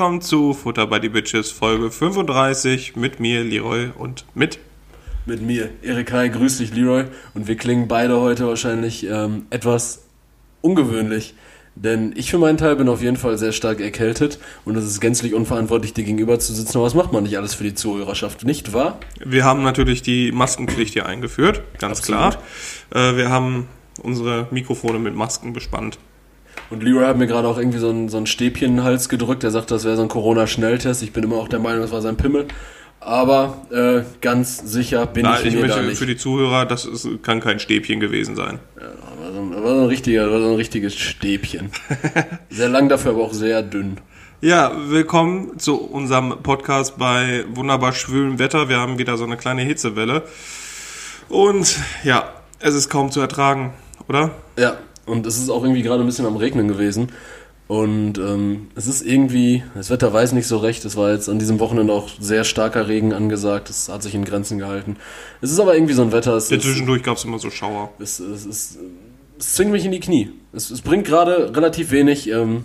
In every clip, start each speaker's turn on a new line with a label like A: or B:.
A: willkommen zu Futter by the Bitches Folge 35 mit mir, Leroy, und mit.
B: Mit mir, Erik Hai, grüß dich, Leroy. Und wir klingen beide heute wahrscheinlich ähm, etwas ungewöhnlich. Denn ich für meinen Teil bin auf jeden Fall sehr stark erkältet und es ist gänzlich unverantwortlich, dir gegenüber zu sitzen. Aber was macht man nicht alles für die Zuhörerschaft, nicht wahr?
A: Wir haben natürlich die Maskenpflicht hier eingeführt, ganz
B: Absolut.
A: klar. Äh, wir haben unsere Mikrofone mit Masken bespannt.
B: Und Leroy hat mir gerade auch irgendwie so ein, so ein Stäbchen in den Hals gedrückt. Er sagt, das wäre so ein Corona-Schnelltest. Ich bin immer auch der Meinung, das war sein Pimmel. Aber äh, ganz sicher bin
A: Na,
B: ich,
A: ich
B: mir da
A: möchte
B: nicht.
A: für die Zuhörer, das ist, kann kein Stäbchen gewesen sein.
B: war, so ein, war, so ein richtiger, war so ein richtiges Stäbchen. sehr lang dafür, aber auch sehr dünn.
A: Ja, willkommen zu unserem Podcast bei wunderbar schwülem Wetter. Wir haben wieder so eine kleine Hitzewelle. Und ja, es ist kaum zu ertragen, oder?
B: Ja, und es ist auch irgendwie gerade ein bisschen am Regnen gewesen. Und ähm, es ist irgendwie, das Wetter weiß nicht so recht. Es war jetzt an diesem Wochenende auch sehr starker Regen angesagt. Es hat sich in Grenzen gehalten. Es ist aber irgendwie so ein Wetter. Es,
A: Ja, zwischendurch gab es immer so Schauer.
B: es, es, es, es zwingt mich in die Knie. Es, es bringt gerade relativ wenig, ähm,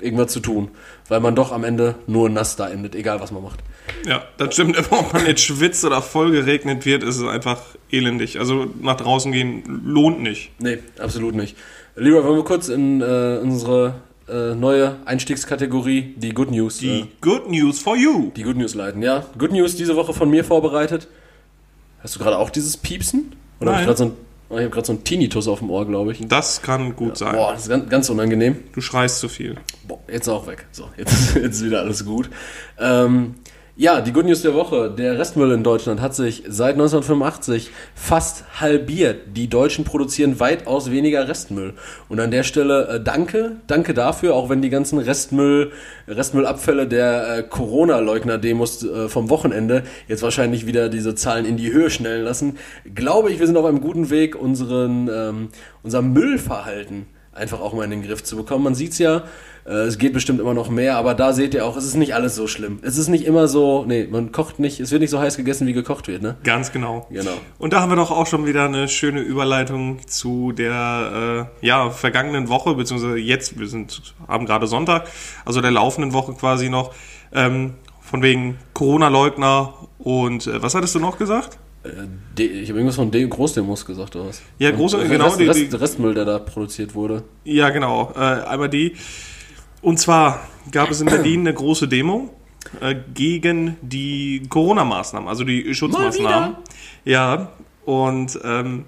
B: irgendwas zu tun. Weil man doch am Ende nur nass da endet, egal was man macht.
A: Ja, das stimmt. Ob man jetzt schwitzt oder voll geregnet wird, ist es einfach elendig. Also nach draußen gehen lohnt nicht.
B: Nee, absolut nicht. Lieber, wollen wir kurz in äh, unsere äh, neue Einstiegskategorie, die Good News,
A: Die
B: äh,
A: Good News for you.
B: die Good News leiten. Ja, Good News diese Woche von mir vorbereitet. Hast du gerade auch dieses Piepsen? Oder hab
A: Nein.
B: ich gerade so ein, oh, ich habe gerade so einen Tinnitus auf dem Ohr, glaube ich.
A: Das kann gut sein.
B: Boah, das ist ganz, ganz unangenehm.
A: Du schreist zu viel.
B: Boah, jetzt auch weg. So, jetzt, jetzt ist wieder alles gut. Ähm, ja, die Good News der Woche. Der Restmüll in Deutschland hat sich seit 1985 fast halbiert. Die Deutschen produzieren weitaus weniger Restmüll. Und an der Stelle äh, danke, danke dafür, auch wenn die ganzen Restmüll, Restmüllabfälle der äh, Corona-Leugner-Demos äh, vom Wochenende jetzt wahrscheinlich wieder diese Zahlen in die Höhe schnellen lassen, glaube ich, wir sind auf einem guten Weg, unseren, ähm, unser Müllverhalten einfach auch mal in den Griff zu bekommen. Man sieht's ja, es geht bestimmt immer noch mehr, aber da seht ihr auch, es ist nicht alles so schlimm. Es ist nicht immer so, nee, man kocht nicht, es wird nicht so heiß gegessen, wie gekocht wird, ne?
A: Ganz genau.
B: Genau.
A: Und da haben wir doch auch schon wieder eine schöne Überleitung zu der äh, ja, vergangenen Woche, beziehungsweise jetzt, wir sind, haben gerade Sonntag, also der laufenden Woche quasi noch, ähm, von wegen Corona-Leugner und äh, was hattest du noch gesagt?
B: Äh, ich habe irgendwas von De Großdemos gesagt, oder was?
A: Ja, große-
B: Und
A: genau,
B: Rest,
A: die-
B: Rest, Restmüll, der da produziert wurde.
A: Ja, genau. Äh, einmal die. Und zwar gab es in Berlin eine große Demo äh, gegen die Corona-Maßnahmen, also die Schutzmaßnahmen. Ja, und ähm,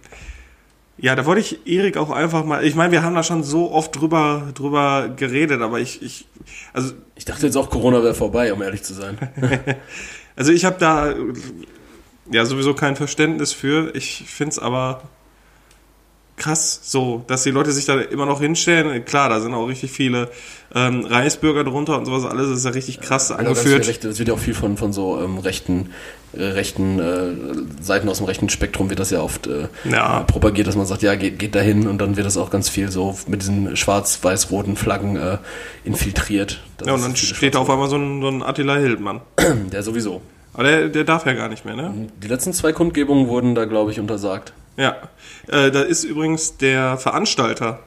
A: ja, da wollte ich Erik auch einfach mal. Ich meine, wir haben da schon so oft drüber drüber geredet, aber ich, ich also
B: Ich dachte jetzt auch, Corona wäre vorbei, um ehrlich zu sein.
A: also ich habe da ja sowieso kein Verständnis für. Ich finde es aber krass, so, dass die Leute sich da immer noch hinstellen. Klar, da sind auch richtig viele ähm, Reichsbürger drunter und sowas alles. Das ist ja richtig krass
B: viele
A: angeführt.
B: Rechte, das wird ja auch viel von, von so ähm, rechten, äh, rechten äh, Seiten aus dem rechten Spektrum wird das ja oft äh,
A: Ja.
B: propagiert, dass man sagt, ja, geht, geht dahin und dann wird das auch ganz viel so mit diesen schwarz-weiß-roten Flaggen äh, infiltriert. Das
A: Ja, und dann steht da auf einmal so ein, so ein Attila Hildmann.
B: Der sowieso.
A: Aber der, der darf ja gar nicht mehr, ne?
B: Die letzten zwei Kundgebungen wurden da, glaube ich, untersagt.
A: Ja. Äh, da ist übrigens der Veranstalter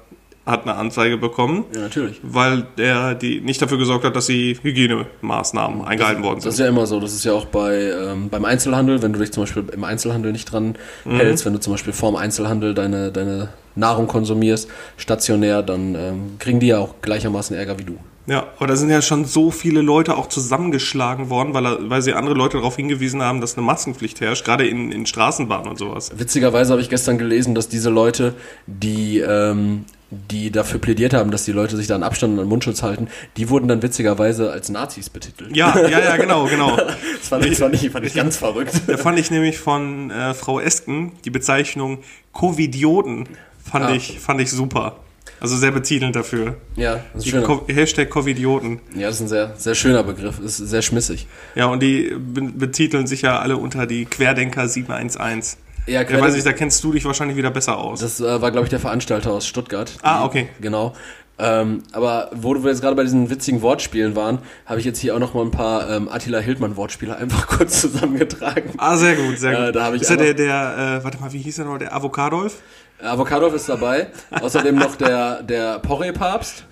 A: hat eine Anzeige bekommen,
B: Ja, natürlich.
A: weil der die nicht dafür gesorgt hat, dass die Hygienemaßnahmen eingehalten worden
B: Das
A: sind.
B: ist ja immer so. Das ist ja auch bei ähm, beim Einzelhandel, wenn du dich zum Beispiel im Einzelhandel nicht dran hältst, wenn du zum Beispiel vorm Einzelhandel deine, deine Nahrung konsumierst, stationär, dann ähm, kriegen die ja auch gleichermaßen Ärger wie du.
A: Ja, aber da sind ja schon so viele Leute auch zusammengeschlagen worden, weil, weil sie andere Leute darauf hingewiesen haben, dass eine Maskenpflicht herrscht, gerade in, in Straßenbahnen und sowas.
B: Witzigerweise habe ich gestern gelesen, dass diese Leute, die, ähm, die dafür plädiert haben, dass die Leute sich da an Abstand und an Mundschutz halten, die wurden dann witzigerweise als Nazis betitelt.
A: Ja, ja, ja, genau, genau.
B: Das fand ich, das fand ich, fand ich ganz verrückt.
A: Da fand ich nämlich von äh, Frau Esken die Bezeichnung Covidioten fand
B: Ah.
A: ich fand ich super. Also sehr betitelnd dafür.
B: Ja, das ist.
A: Co Hashtag Covidioten.
B: Ja, das ist ein sehr, sehr schöner Begriff. Ist sehr schmissig.
A: Ja, und die be betiteln sich ja alle unter die Querdenker 711.
B: Ja,
A: Ja, weiß ich, da kennst du dich wahrscheinlich wieder besser aus.
B: Das äh, war, glaube ich, der Veranstalter aus Stuttgart.
A: Ah, okay.
B: Genau. Ähm, aber wo wir jetzt gerade bei diesen witzigen Wortspielen waren, habe ich jetzt hier auch noch mal ein paar ähm, Attila Hildmann-Wortspiele einfach kurz zusammengetragen.
A: Ah, sehr gut, sehr
B: Ja,
A: gut.
B: da hab ich
A: ist ja der, der, äh, warte mal, wie hieß er noch, der Avocadolf?
B: Avocadolf ist dabei. Außerdem noch der, der Porree-Papst,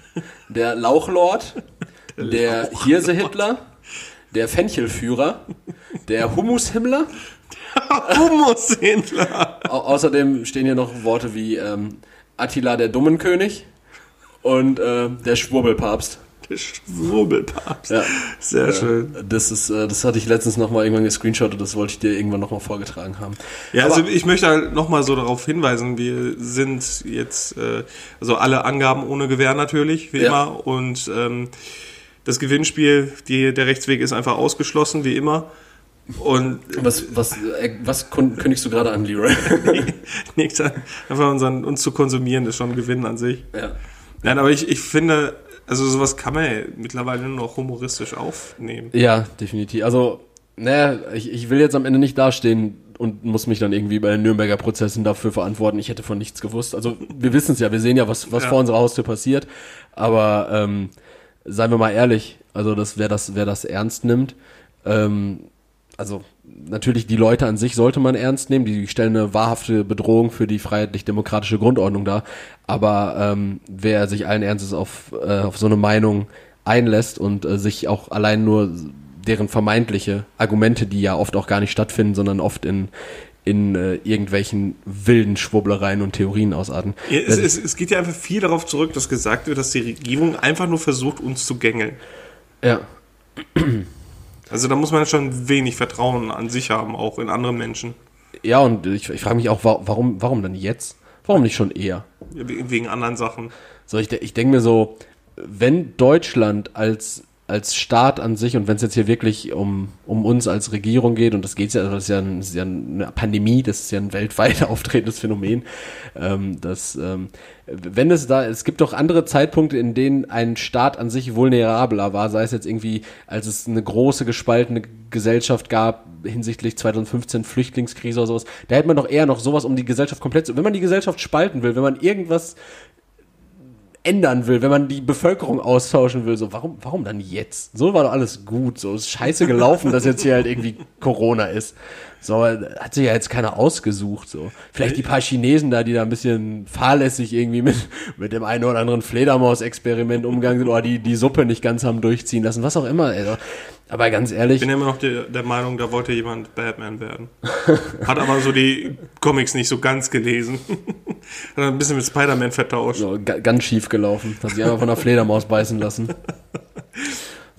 B: der Lauchlord, der Hirse-Hitler, der Fenchelführer, der Hummus-Himmler.
A: Humushändler.
B: Au außerdem stehen hier noch Worte wie ähm, Attila der Dummenkönig und äh, der Schwurbelpapst.
A: Der Schwurbelpapst.
B: Ja.
A: Sehr schön.
B: Das ist, äh, das hatte ich letztens nochmal irgendwann gescreenshottet, das wollte ich dir irgendwann nochmal vorgetragen haben.
A: Ja, also ich möchte halt nochmal so darauf hinweisen, wir sind jetzt, äh, also alle Angaben ohne Gewähr natürlich, wie
B: Ja.
A: immer. Und ähm, das Gewinnspiel, die, der Rechtsweg ist einfach ausgeschlossen, wie immer. Und
B: Was, was, äh, was kündigst du gerade an, Leroy?
A: nichts an, einfach unseren, uns zu konsumieren, ist schon ein Gewinn an sich.
B: ja.
A: Nein, aber ich, ich finde, also sowas kann man ja mittlerweile nur noch humoristisch aufnehmen.
B: ja, definitiv. Also, naja, ich, ich will jetzt am Ende nicht dastehen und muss mich dann irgendwie bei den Nürnberger Prozessen dafür verantworten. Ich hätte von nichts gewusst. Also, wir wissen es ja, wir sehen ja, was, was
A: Ja.
B: vor unserer Haustür passiert. Aber ähm, seien wir mal ehrlich, also das, wer das, wer das ernst nimmt, ähm, also natürlich die Leute an sich sollte man ernst nehmen, die stellen eine wahrhafte Bedrohung für die freiheitlich-demokratische Grundordnung dar. Aber ähm, wer sich allen Ernstes auf, äh, auf so eine Meinung einlässt und äh, sich auch allein nur deren vermeintliche Argumente, die ja oft auch gar nicht stattfinden, sondern oft in, in äh, irgendwelchen wilden Schwubblereien und Theorien ausarten.
A: Ja, es, es, es geht ja einfach viel darauf zurück, dass gesagt wird, dass die Regierung einfach nur versucht, uns zu gängeln.
B: ja,
A: Also da muss man schon wenig Vertrauen an sich haben, auch in andere Menschen.
B: ja, und ich, ich frage mich auch, wa- warum, warum dann jetzt? Warum nicht schon eher?
A: We- Wegen anderen Sachen.
B: So, ich, ich denke mir so, wenn Deutschland als, als Staat an sich und wenn es jetzt hier wirklich um, um uns als Regierung geht, und das geht ja, das ist ja, ein, das ist ja eine Pandemie, das ist ja ein weltweit auftretendes Phänomen, ähm, das, ähm, wenn es da, es gibt doch andere Zeitpunkte, in denen ein Staat an sich vulnerabler war, sei es jetzt irgendwie, als es eine große gespaltene Gesellschaft gab, hinsichtlich 2015 Flüchtlingskrise oder sowas, da hätte man doch eher noch sowas um die Gesellschaft komplett, zu- wenn man die Gesellschaft spalten will, wenn man irgendwas ändern will, wenn man die Bevölkerung austauschen will, so warum, warum dann jetzt? So war doch alles gut, so ist scheiße gelaufen, dass jetzt hier halt irgendwie Corona ist. So hat sich ja jetzt keiner ausgesucht, so. Vielleicht die paar Chinesen da, die da ein bisschen fahrlässig irgendwie mit, mit dem einen oder anderen Fledermaus-Experiment umgegangen sind oder die, die Suppe nicht ganz haben durchziehen lassen, was auch immer, also. Aber ganz ehrlich,
A: Ich bin immer noch der, der Meinung, da wollte jemand Batman werden. Hat aber so die Comics nicht so ganz gelesen. Hat ein bisschen mit Spider-Man vertauscht.
B: so, ga- ganz schief gelaufen, hat sich einfach von einer Fledermaus beißen lassen.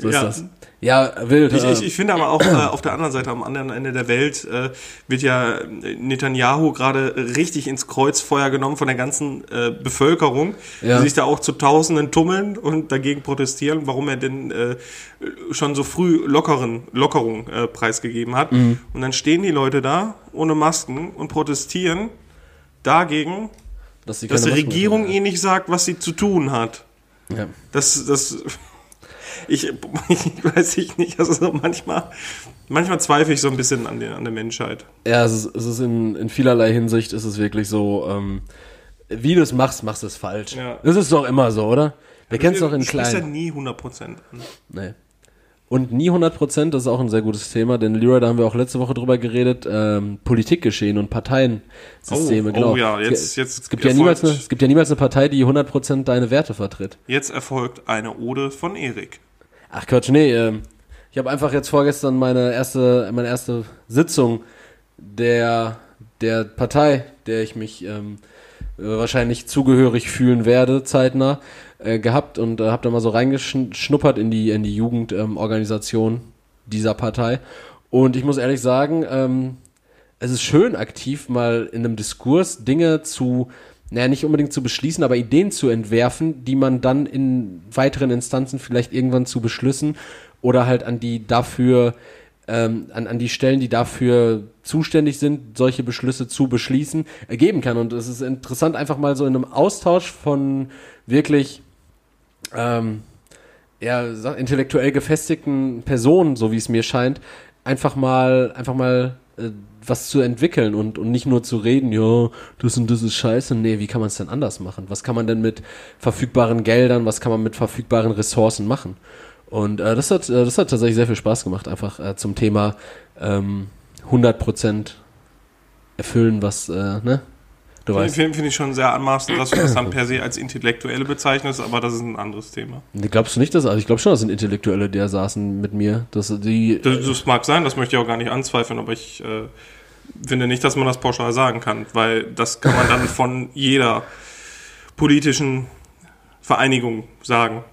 B: So ist
A: Ja.
B: das. Ja, wild.
A: Ich,
B: äh,
A: ich, ich finde aber auch äh, auf der anderen Seite, am anderen Ende der Welt, äh, wird ja Netanyahu gerade richtig ins Kreuzfeuer genommen von der ganzen äh, Bevölkerung,
B: Ja.
A: die sich da auch zu Tausenden tummeln und dagegen protestieren, warum er denn äh, schon so früh lockeren, Lockerung äh, preisgegeben hat.
B: Mhm.
A: Und dann stehen die Leute da ohne Masken und protestieren dagegen,
B: dass,
A: dass die Regierung ihnen nicht sagt, was sie zu tun hat.
B: Ja.
A: Das, das, ich, ich weiß ich nicht, also so manchmal, manchmal zweifle ich so ein bisschen an der, an der Menschheit.
B: Ja, es ist, es ist in, in vielerlei Hinsicht ist es wirklich so, ähm, wie du es machst, machst du es falsch.
A: Ja.
B: Das ist doch immer so, oder? Wir kennen es doch in
A: sprichst ja
B: klein.
A: nie 100% an.
B: Nee. Und nie 100%, das ist auch ein sehr gutes Thema, denn Leroy, da haben wir auch letzte Woche drüber geredet, ähm, Politikgeschehen und Parteiensysteme,
A: Oh,
B: genau.
A: oh ja, jetzt-
B: es,
A: jetzt
B: es, gibt ja niemals
A: erfolgt-
B: eine, es gibt ja niemals eine Partei, die 100% deine Werte vertritt.
A: Jetzt erfolgt eine Ode von Erik.
B: Ach Quatsch, nee, ähm, ich habe einfach jetzt vorgestern meine erste, meine erste Sitzung der, der Partei, der ich mich ähm, äh, wahrscheinlich zugehörig fühlen werde, zeitnah, äh, gehabt und äh, habe da mal so reingeschnuppert in die, in die Jugendorganisation dieser Partei. Und ich muss ehrlich sagen, ähm, es ist schön, aktiv mal in einem Diskurs Dinge zu, naja, nicht unbedingt zu beschließen, aber Ideen zu entwerfen, die man dann in weiteren Instanzen vielleicht irgendwann zu Beschlüssen oder halt an die dafür, ähm, an, an die Stellen, die dafür zuständig sind, solche Beschlüsse zu beschließen, ergeben kann. Und es ist interessant, einfach mal so in einem Austausch von wirklich ähm, ja, intellektuell gefestigten Personen, so wie es mir scheint, einfach mal, einfach mal äh, was zu entwickeln und, und nicht nur zu reden, ja, das und das ist scheiße. Nee, wie kann man es denn anders machen? Was kann man denn mit verfügbaren Geldern, was kann man mit verfügbaren Ressourcen machen? Und äh, das, hat, äh, das hat tatsächlich sehr viel Spaß gemacht, einfach äh, zum Thema ähm, 100% erfüllen, was, äh, ne? Du weißt.
A: Finde find ich schon sehr anmaßend, dass du das dann per se als Intellektuelle bezeichnest, aber das ist ein anderes Thema.
B: Glaubst du nicht, dass, also ich glaube schon, das sind Intellektuelle, die da saßen mit mir, dass die,
A: Das, das mag sein, das möchte ich auch gar nicht anzweifeln, aber ich äh, finde nicht, dass man das pauschal sagen kann, weil das kann man dann von jeder politischen Vereinigung sagen,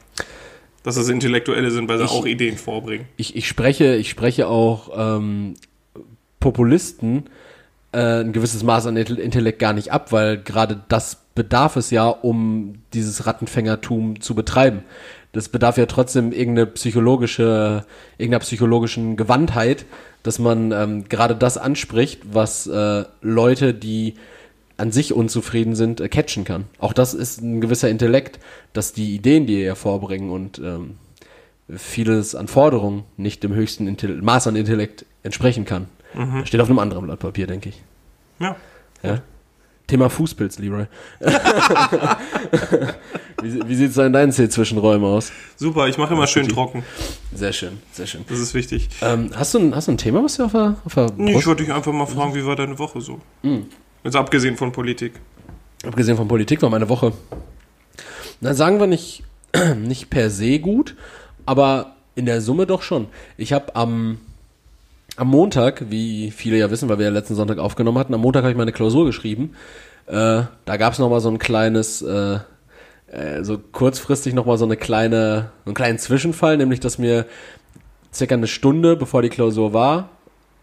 A: dass das Intellektuelle sind, weil sie
B: Ich-
A: auch Ideen vorbringen.
B: ich, ich spreche, ich spreche auch ähm, Populisten äh, ein gewisses Maß an Intel- Intellekt gar nicht ab, weil gerade das bedarf es ja, um dieses Rattenfängertum zu betreiben. Das bedarf ja trotzdem irgendeine psychologische, irgendeiner psychologischen Gewandtheit, dass man ähm, gerade das anspricht, was äh, Leute, die an sich unzufrieden sind, äh, catchen kann. Auch das ist ein gewisser Intellekt, dass die Ideen, die ihr hervorbringen und ähm, vieles an Forderungen nicht dem höchsten Intell Maß an Intellekt entsprechen kann. Das steht auf einem anderen Blatt Papier, denke ich.
A: Ja.
B: Ja? Thema Fußpilz, Leroy. wie wie sieht es in deinen C-Zwischenräumen aus?
A: Super, ich mache immer schön trocken.
B: Sehr schön, sehr schön.
A: Das ist wichtig.
B: Ähm, hast, du ein, hast du ein Thema, was du auf der, auf der
A: Nee, Ich wollte dich einfach mal fragen, wie war deine Woche so? Jetzt abgesehen von Politik.
B: abgesehen von Politik war meine Woche, na sagen wir nicht, nicht per se gut, aber in der Summe doch schon. Ich habe am, am Montag, wie viele ja wissen, weil wir ja letzten Sonntag aufgenommen hatten, am Montag habe ich meine Klausur geschrieben. Äh, da gab es nochmal so ein kleines, äh, äh, so kurzfristig nochmal so eine kleine, so einen kleinen Zwischenfall, nämlich dass mir circa eine Stunde bevor die Klausur war,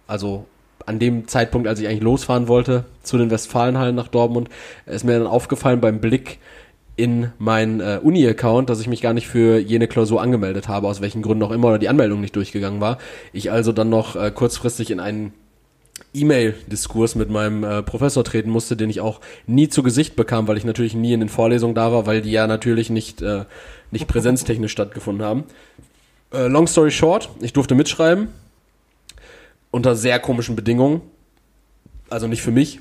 B: also an dem Zeitpunkt, als ich eigentlich losfahren wollte zu den Westfalenhallen nach Dortmund, ist mir dann aufgefallen beim Blick in meinen äh, Uni-Account, dass ich mich gar nicht für jene Klausur angemeldet habe, aus welchen Gründen auch immer, oder die Anmeldung nicht durchgegangen war. Ich also dann noch äh, kurzfristig in einen E-Mail-Diskurs mit meinem äh, Professor treten musste, den ich auch nie zu Gesicht bekam, weil ich natürlich nie in den Vorlesungen da war, weil die ja natürlich nicht, äh, nicht präsenztechnisch stattgefunden haben. Äh, long story short, ich durfte mitschreiben, unter sehr komischen Bedingungen. Also nicht für mich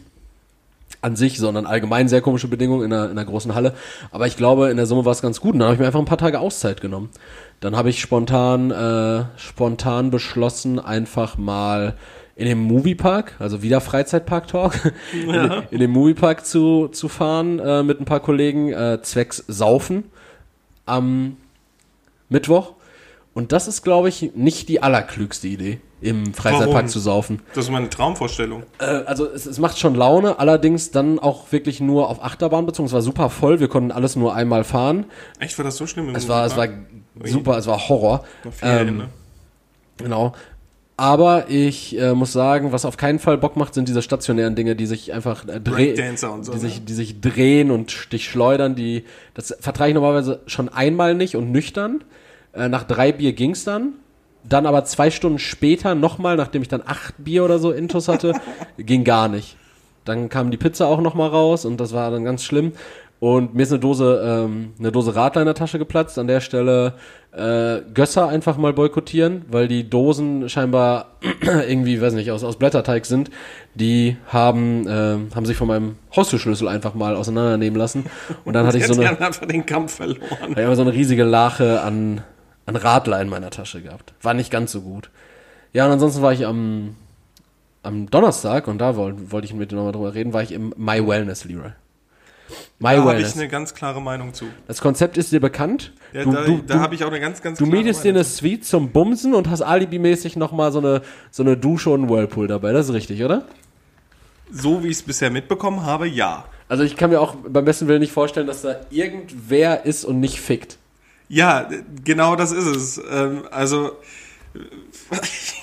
B: an sich, sondern allgemein sehr komische Bedingungen in einer, in einer großen Halle. Aber ich glaube, in der Summe war es ganz gut. Und dann habe ich mir einfach ein paar Tage Auszeit genommen. Dann habe ich spontan, äh, spontan beschlossen, einfach mal in den Moviepark, also wieder Freizeitpark-Talk, in, in den Moviepark zu, zu fahren äh, mit ein paar Kollegen, äh, zwecks Saufen am Mittwoch. Und das ist, glaube ich, nicht die allerklügste Idee, im Freizeitpark
A: Warum?
B: zu saufen.
A: Das ist meine Traumvorstellung.
B: Äh, also es, es macht schon Laune, allerdings dann auch wirklich nur auf Achterbahn bezogen. Es war super voll, wir konnten alles nur einmal fahren.
A: Echt, war das so schlimm? im
B: Es war, es war super, es war Horror.
A: Noch Ferien,
B: ähm,
A: ne?
B: Genau. Aber ich äh, muss sagen, was auf keinen Fall Bock macht, sind diese stationären Dinge, die sich einfach äh, drehen,
A: so.
B: die
A: ne?
B: sich, die sich drehen und dich schleudern. Die, das vertrage ich normalerweise schon einmal nicht und nüchtern. Äh, nach drei Bier ging's dann. Dann aber zwei Stunden später nochmal, nachdem ich dann acht Bier oder so intus hatte, ging gar nicht. Dann kam die Pizza auch nochmal raus und das war dann ganz schlimm. Und mir ist eine Dose, ähm, eine Dose Radler in der Tasche geplatzt. An der Stelle äh, Gösser einfach mal boykottieren, weil die Dosen scheinbar irgendwie, weiß nicht, aus, aus Blätterteig sind. Die haben, äh, haben sich von meinem Haustürschlüssel einfach mal auseinandernehmen lassen. Und dann hatte ich so eine,
A: einfach den Kampf verloren.
B: ich so eine riesige Lache an, an Radler in meiner Tasche gehabt. War nicht ganz so gut. Ja, und ansonsten war ich am, am Donnerstag, und da wollte wollte ich mit dir nochmal drüber reden, war ich im My Wellness, Leroy. My
A: Da habe ich eine ganz klare Meinung zu.
B: Das Konzept ist dir bekannt.
A: Ja,
B: du
A: da da habe ich auch eine ganz, ganz
B: du mietest dir eine Suite zum Bumsen und hast alibimäßig nochmal so eine, so eine Dusche und einen Whirlpool dabei. Das ist richtig, oder?
A: So wie ich es bisher mitbekommen habe, ja.
B: Also ich kann mir auch beim besten Willen nicht vorstellen, dass da irgendwer ist und nicht fickt.
A: Ja, genau das ist es. Ähm, also,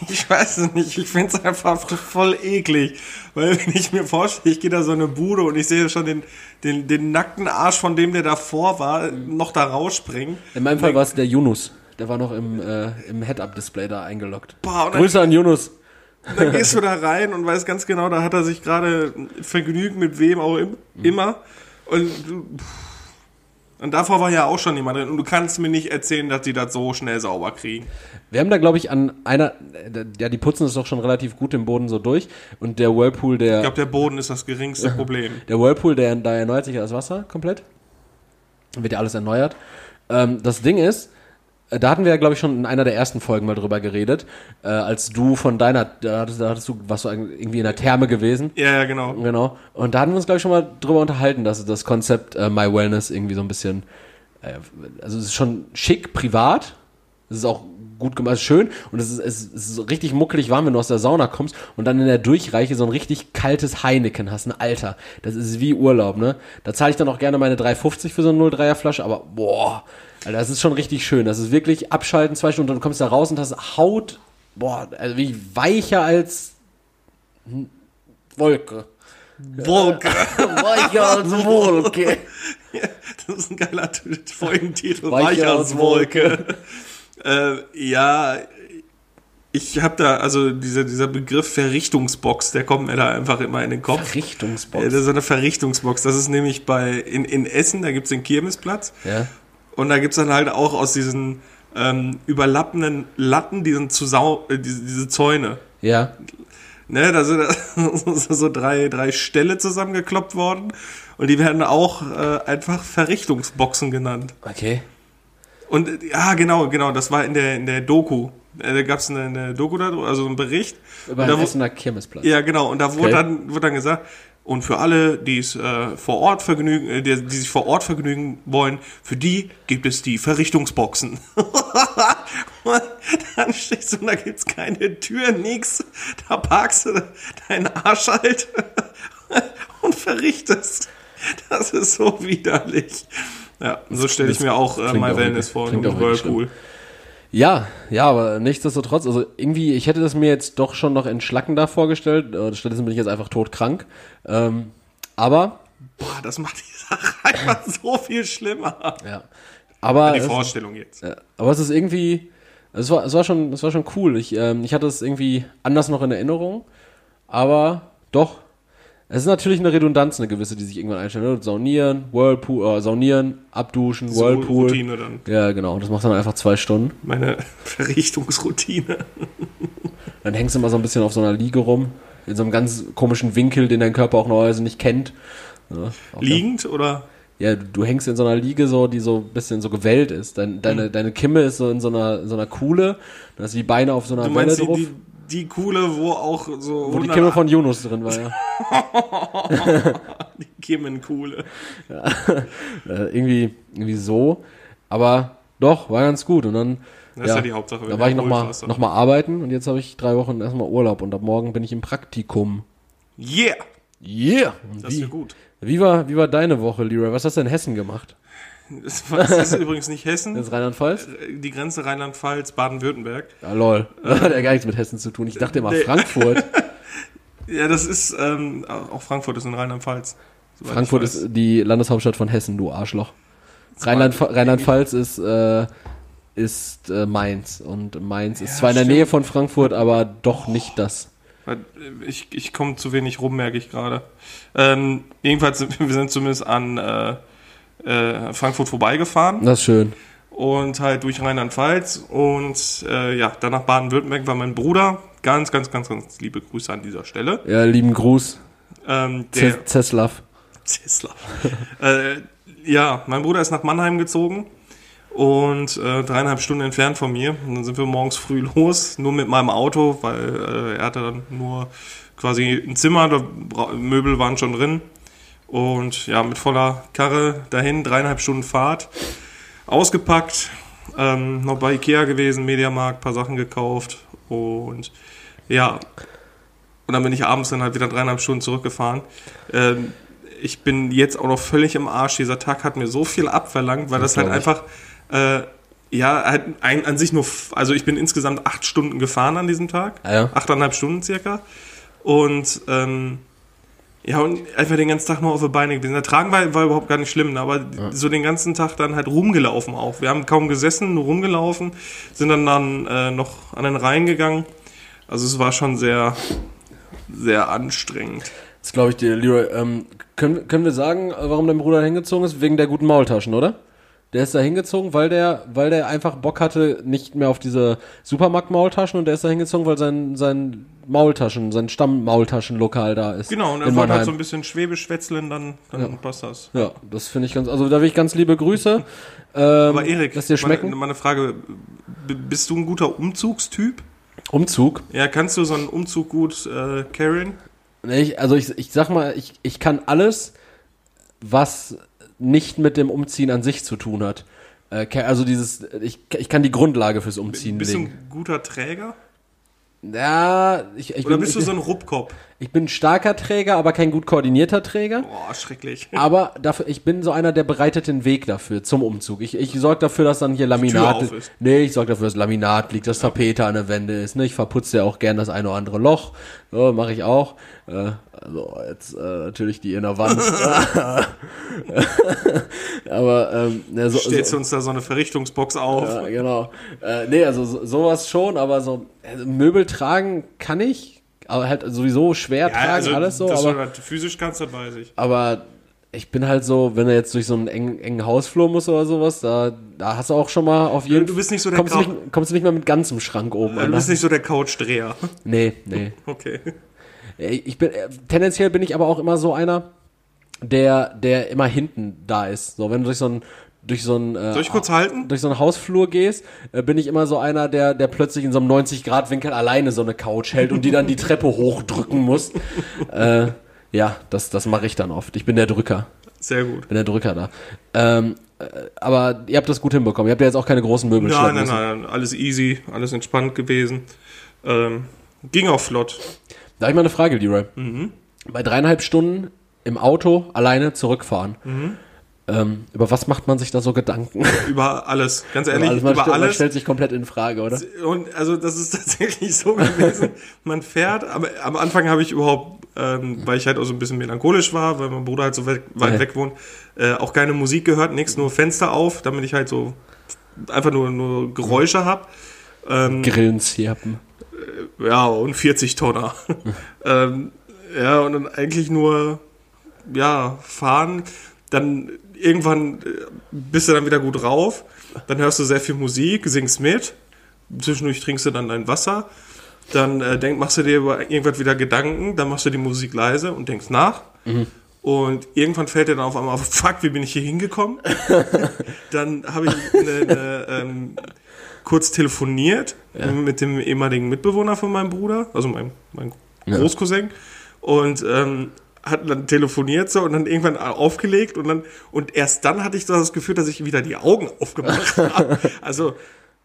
A: ich weiß es nicht, ich finde es einfach voll eklig. Weil wenn ich mir vorstelle, ich gehe da so in eine Bude und ich sehe schon den, den, den nackten Arsch von dem, der davor war, noch da rausspringen.
B: In meinem Fall war es der Yunus. Der war noch im, äh, im Head-Up-Display da eingeloggt.
A: Boah, und dann,
B: Grüße an Yunus.
A: dann gehst du da rein und weißt ganz genau, da hat er sich gerade Vergnügen mit wem auch im, immer. Und, du- und davor war ja auch schon jemand drin. Und du kannst mir nicht erzählen, dass die das so schnell sauber kriegen.
B: Wir haben da, glaube ich, an einer, äh, ja, die putzen es doch schon relativ gut im Boden so durch. Und der Whirlpool, der,
A: Ich glaube, der Boden ist das geringste Problem.
B: der Whirlpool, der, da erneuert sich ja das Wasser komplett. Wird ja alles erneuert. Ähm, das Ding ist, da hatten wir ja, glaube ich, schon in einer der ersten Folgen mal drüber geredet, äh, als du von deiner, da hattest, da hattest du, warst du irgendwie in der Therme gewesen.
A: Ja, ja, genau.
B: Genau. Und da hatten wir uns, glaube ich, schon mal drüber unterhalten, dass das Konzept äh, My Wellness irgendwie so ein bisschen, äh, also es ist schon schick, privat, es ist auch gut gemacht, es ist schön und es ist, es ist richtig muckelig warm, wenn du aus der Sauna kommst und dann in der Durchreiche so ein richtig kaltes Heineken hast, ein Alter. Das ist wie Urlaub, ne? Da zahle ich dann auch gerne meine 3,50 für so eine 0,3er Flasche, aber boah, Alter, das ist schon richtig schön. Das ist wirklich abschalten, zwei Stunden, und dann kommst du da raus und hast Haut, boah, also wie weicher als Wolke.
A: Wolke.
B: weicher als Wolke.
A: das ist ein geiler Folgentitel. Weicher als Wolke. äh, ja, ich habe da, also dieser, dieser Begriff Verrichtungsbox, der kommt mir da einfach immer in den Kopf.
B: Verrichtungsbox.
A: Äh, das ist eine Verrichtungsbox. Das ist nämlich bei in, in Essen, da gibt's den Kirmesplatz.
B: Ja.
A: Und da gibt's dann halt auch aus diesen ähm, überlappenden Latten diesen Zusau äh, diese, diese Zäune.
B: Ja.
A: Ne, da sind so drei, drei Ställe zusammengekloppt worden. Und die werden auch äh, einfach Verrichtungsboxen genannt.
B: Okay.
A: Und ja, genau, genau, das war in der, in der Doku. Äh, Da gab es eine, eine Doku also einen Bericht.
B: Über
A: wo-
B: Essener Kirmesplatz.
A: ja, genau. Und da wurde,
B: Okay.
A: dann, wurde dann gesagt, und für alle, die es äh, vor Ort vergnügen, äh, die, die sich vor Ort vergnügen wollen, für die gibt es die Verrichtungsboxen. und dann stehst du und da gibt's keine Tür, nix. Da parkst du deinen Arsch halt und verrichtest. Das ist so widerlich. Ja, so stelle ich mir auch äh, My Wellness vor
B: wirklich
A: Whirlpool.
B: Ja, ja, aber nichtsdestotrotz, also irgendwie, ich hätte das mir jetzt doch schon noch entschlackender vorgestellt. Äh, Stattdessen bin ich jetzt einfach todkrank. Ähm, aber,
A: Boah, das macht die Sache einfach so viel schlimmer.
B: ja. Aber,
A: Die
B: es,
A: Vorstellung jetzt.
B: aber es ist irgendwie, es war, es war schon, es war schon cool. Ich, ähm, ich hatte es irgendwie anders noch in Erinnerung, aber doch. Es ist natürlich eine Redundanz, eine gewisse, die sich irgendwann einstellt. Ne? Saunieren, Whirlpool, äh, saunieren, abduschen,
A: So
B: Whirlpool.
A: Routine dann.
B: Ja, genau. Das macht dann einfach zwei Stunden.
A: Meine Verrichtungsroutine.
B: Dann hängst du mal so ein bisschen auf so einer Liege rum, in so einem ganz komischen Winkel, den dein Körper auch normalerweise nicht kennt. Ja,
A: Liegend oder?
B: Ja, du du hängst in so einer Liege so, die so ein bisschen so gewellt ist. Dein, deine,
A: Hm.
B: deine Kimme ist so in so einer, in so einer Kuhle, da hast du die Beine auf so einer
A: Du
B: Welle
A: meinst die,
B: drauf,
A: die, die Kuhle, wo auch so
B: wo die
A: 100
B: Kimme von Yunus drin war, ja.
A: die Kimmenkuhle.
B: äh, irgendwie, irgendwie so. Aber doch, war ganz gut. Und dann,
A: Das ist ja die Hauptsache,
B: Da war ich nochmal noch mal arbeiten und jetzt habe ich drei Wochen erstmal Urlaub und ab morgen bin ich im Praktikum.
A: Yeah!
B: Yeah! Und
A: Das ist
B: wie,
A: ja gut.
B: wie, war, wie war deine Woche, Leroy? Was hast du in Hessen gemacht?
A: Das ist übrigens nicht Hessen.
B: Das ist Rheinland-Pfalz?
A: Die Grenze Rheinland-Pfalz, Baden-Württemberg.
B: Ja, lol. Hat ja gar nichts mit Hessen zu tun. Ich dachte immer
A: Nee.
B: Frankfurt.
A: Ja, das ist, ähm, auch Frankfurt ist in Rheinland-Pfalz.
B: Frankfurt ist die Landeshauptstadt von Hessen, du Arschloch. Rheinland- Rheinland-Pfalz ist, äh, ist äh, Mainz. Und Mainz ist
A: Ja,
B: zwar in der. Nähe von Frankfurt, aber doch nicht das.
A: Äh, Ich, ich komme zu wenig rum, merke ich gerade. Ähm, jedenfalls, wir sind zumindest an äh, äh, Frankfurt vorbeigefahren
B: Das ist schön.
A: und halt durch Rheinland-Pfalz und äh, ja, dann nach Baden-Württemberg war mein Bruder. Ganz, ganz, ganz, ganz liebe Grüße an dieser Stelle.
B: Ja, lieben Gruß.
A: Ähm, der
B: Zeslav.
A: Zeslav. äh, ja, mein Bruder ist nach Mannheim gezogen und äh, dreieinhalb Stunden entfernt von mir. Und dann sind wir morgens früh los, nur mit meinem Auto, weil äh, er hatte dann nur quasi ein Zimmer, da Möbel waren schon drin. Und ja, mit voller Karre dahin, dreieinhalb Stunden Fahrt, ausgepackt, ähm, noch bei Ikea gewesen, Mediamarkt, paar Sachen gekauft und ja, und dann bin ich abends dann halt wieder dreieinhalb Stunden zurückgefahren. Ähm, ich bin jetzt auch noch völlig im Arsch. Dieser Tag hat mir so viel abverlangt, weil das,
B: Das
A: halt einfach, äh, ja, halt ein, an sich nur, also ich bin insgesamt acht Stunden gefahren an diesem Tag.
B: Ah ja.
A: Achteinhalb Stunden circa. Und, ähm, ja, und einfach den ganzen Tag nur auf die Beine gewesen. Der Tragen war, war überhaupt gar nicht schlimm, ne, aber so den ganzen Tag dann halt rumgelaufen auch. Wir haben kaum gesessen, nur rumgelaufen, sind dann dann äh, noch an den Rhein gegangen. Also es war schon sehr, sehr anstrengend.
B: Das glaube ich dir, Leroy. Ähm, können, können wir sagen, warum dein Bruder hingezogen ist? Wegen der guten Maultaschen, oder? Der ist da hingezogen, weil der, weil der einfach Bock hatte, nicht mehr auf diese Supermarkt-Maultaschen und der ist da hingezogen, weil sein, sein Maultaschen, sein Stamm-Maultaschenlokal da ist.
A: Genau, und er wollte halt so ein bisschen Schwäbisch wetzeln, dann, dann passt das.
B: Ja, das finde ich ganz, also da will ich ganz liebe Grüße. Ähm,
A: Aber Erik,
B: dass dir schmecken.
A: Meine, meine Frage, bist du ein guter Umzugstyp?
B: Umzug.
A: Ja, kannst du so einen Umzug gut äh, carryen?
B: Nee, Ich, also ich, ich sag mal, ich, ich kann alles, was nicht mit dem Umziehen an sich zu tun hat. Äh, also dieses, ich, ich kann die Grundlage fürs Umziehen
A: Bist du
B: legen.
A: ein guter Träger?
B: Ja, ich, ich,
A: Oder
B: bin,
A: bist du
B: ich,
A: so ein Ruppkopf?
B: ich bin ein starker Träger, aber kein gut koordinierter Träger.
A: Boah, schrecklich.
B: Aber dafür, ich bin so einer, der bereitet den Weg dafür zum Umzug. Ich, ich sorge dafür, dass dann hier Laminat
A: ist.
B: Nee, ich sorge dafür, dass Laminat liegt, dass Tapete an der Wände ist. Ne? Ich verputze ja auch gern das eine oder andere Loch. So, mache ich auch. Äh, also jetzt äh, natürlich die in der Wand. Aber ähm, ne, so,
A: Stellst
B: so,
A: du uns da so eine Verrichtungsbox auf?
B: ja, genau. Äh, nee, also so, sowas schon, aber so also Möbel tragen kann ich, aber halt sowieso schwer tragen, alles so, aber
A: du das physisch kannst, das weiß ich.
B: aber ich bin halt so, wenn er jetzt durch so einen engen, engen Hausflur muss oder sowas, da, da hast du auch schon mal auf jeden
A: Du bist nicht so der
B: kommst, du
A: Grau-
B: nicht, kommst du nicht mal mit ganzem Schrank oben
A: Du
B: an.
A: bist
B: ne?
A: nicht so der Couchdreher.
B: Nee, nee.
A: Okay.
B: Ich bin, äh, tendenziell bin ich aber auch immer so einer, der, der immer hinten da ist. So, wenn du durch so ein, durch so ein, äh, durch so einen Hausflur gehst, äh, bin ich immer so einer, der, der plötzlich in so einem 90-Grad-Winkel alleine so eine Couch hält und die dann die Treppe hochdrücken muss. äh, ja, das, das mache ich dann oft. Ich bin der Drücker.
A: Sehr gut.
B: bin der Drücker da. Ähm, äh, aber ihr habt das gut hinbekommen. Ihr habt ja jetzt auch keine großen Möbel
A: Nein, nein, nein, alles easy, alles entspannt gewesen. Ähm, ging auch flott.
B: Da habe ich mal eine Frage, Leroy.
A: Mhm.
B: Bei dreieinhalb Stunden im Auto alleine zurückfahren.
A: Mhm.
B: Ähm, über was macht man sich da so Gedanken?
A: Über alles, ganz ehrlich,
B: Also man,
A: über
B: stellt, man
A: alles.
B: stellt sich komplett in Frage, oder?
A: Und also das ist tatsächlich so gewesen. Man fährt, aber am Anfang habe ich überhaupt, ähm, weil ich halt auch so ein bisschen melancholisch war, weil mein Bruder halt so weit, weit
B: Ja.
A: weg wohnt, äh, auch keine Musik gehört, nichts, nur Fenster auf, damit ich halt so einfach nur, nur Geräusche habe. Ähm,
B: Grillenzirpen.
A: Ja, und 40 Tonner. ähm, ja, und dann eigentlich nur, ja, fahren. Dann irgendwann äh, bist du dann wieder gut drauf. Dann hörst du sehr viel Musik, singst mit. Zwischendurch trinkst du dann dein Wasser. Dann äh, denk, machst du dir über irgendwas wieder Gedanken. Dann machst du die Musik leise und denkst nach. Und irgendwann fällt dir dann auf einmal auf, fuck, wie bin ich hier hingekommen? dann habe ich eine, eine, ähm, kurz telefoniert mit dem ehemaligen Mitbewohner von meinem Bruder, also meinem, meinem Großcousin. Und ähm, hat dann telefoniert so und dann irgendwann aufgelegt und dann und erst dann hatte ich das Gefühl, dass ich wieder die Augen aufgemacht habe. Also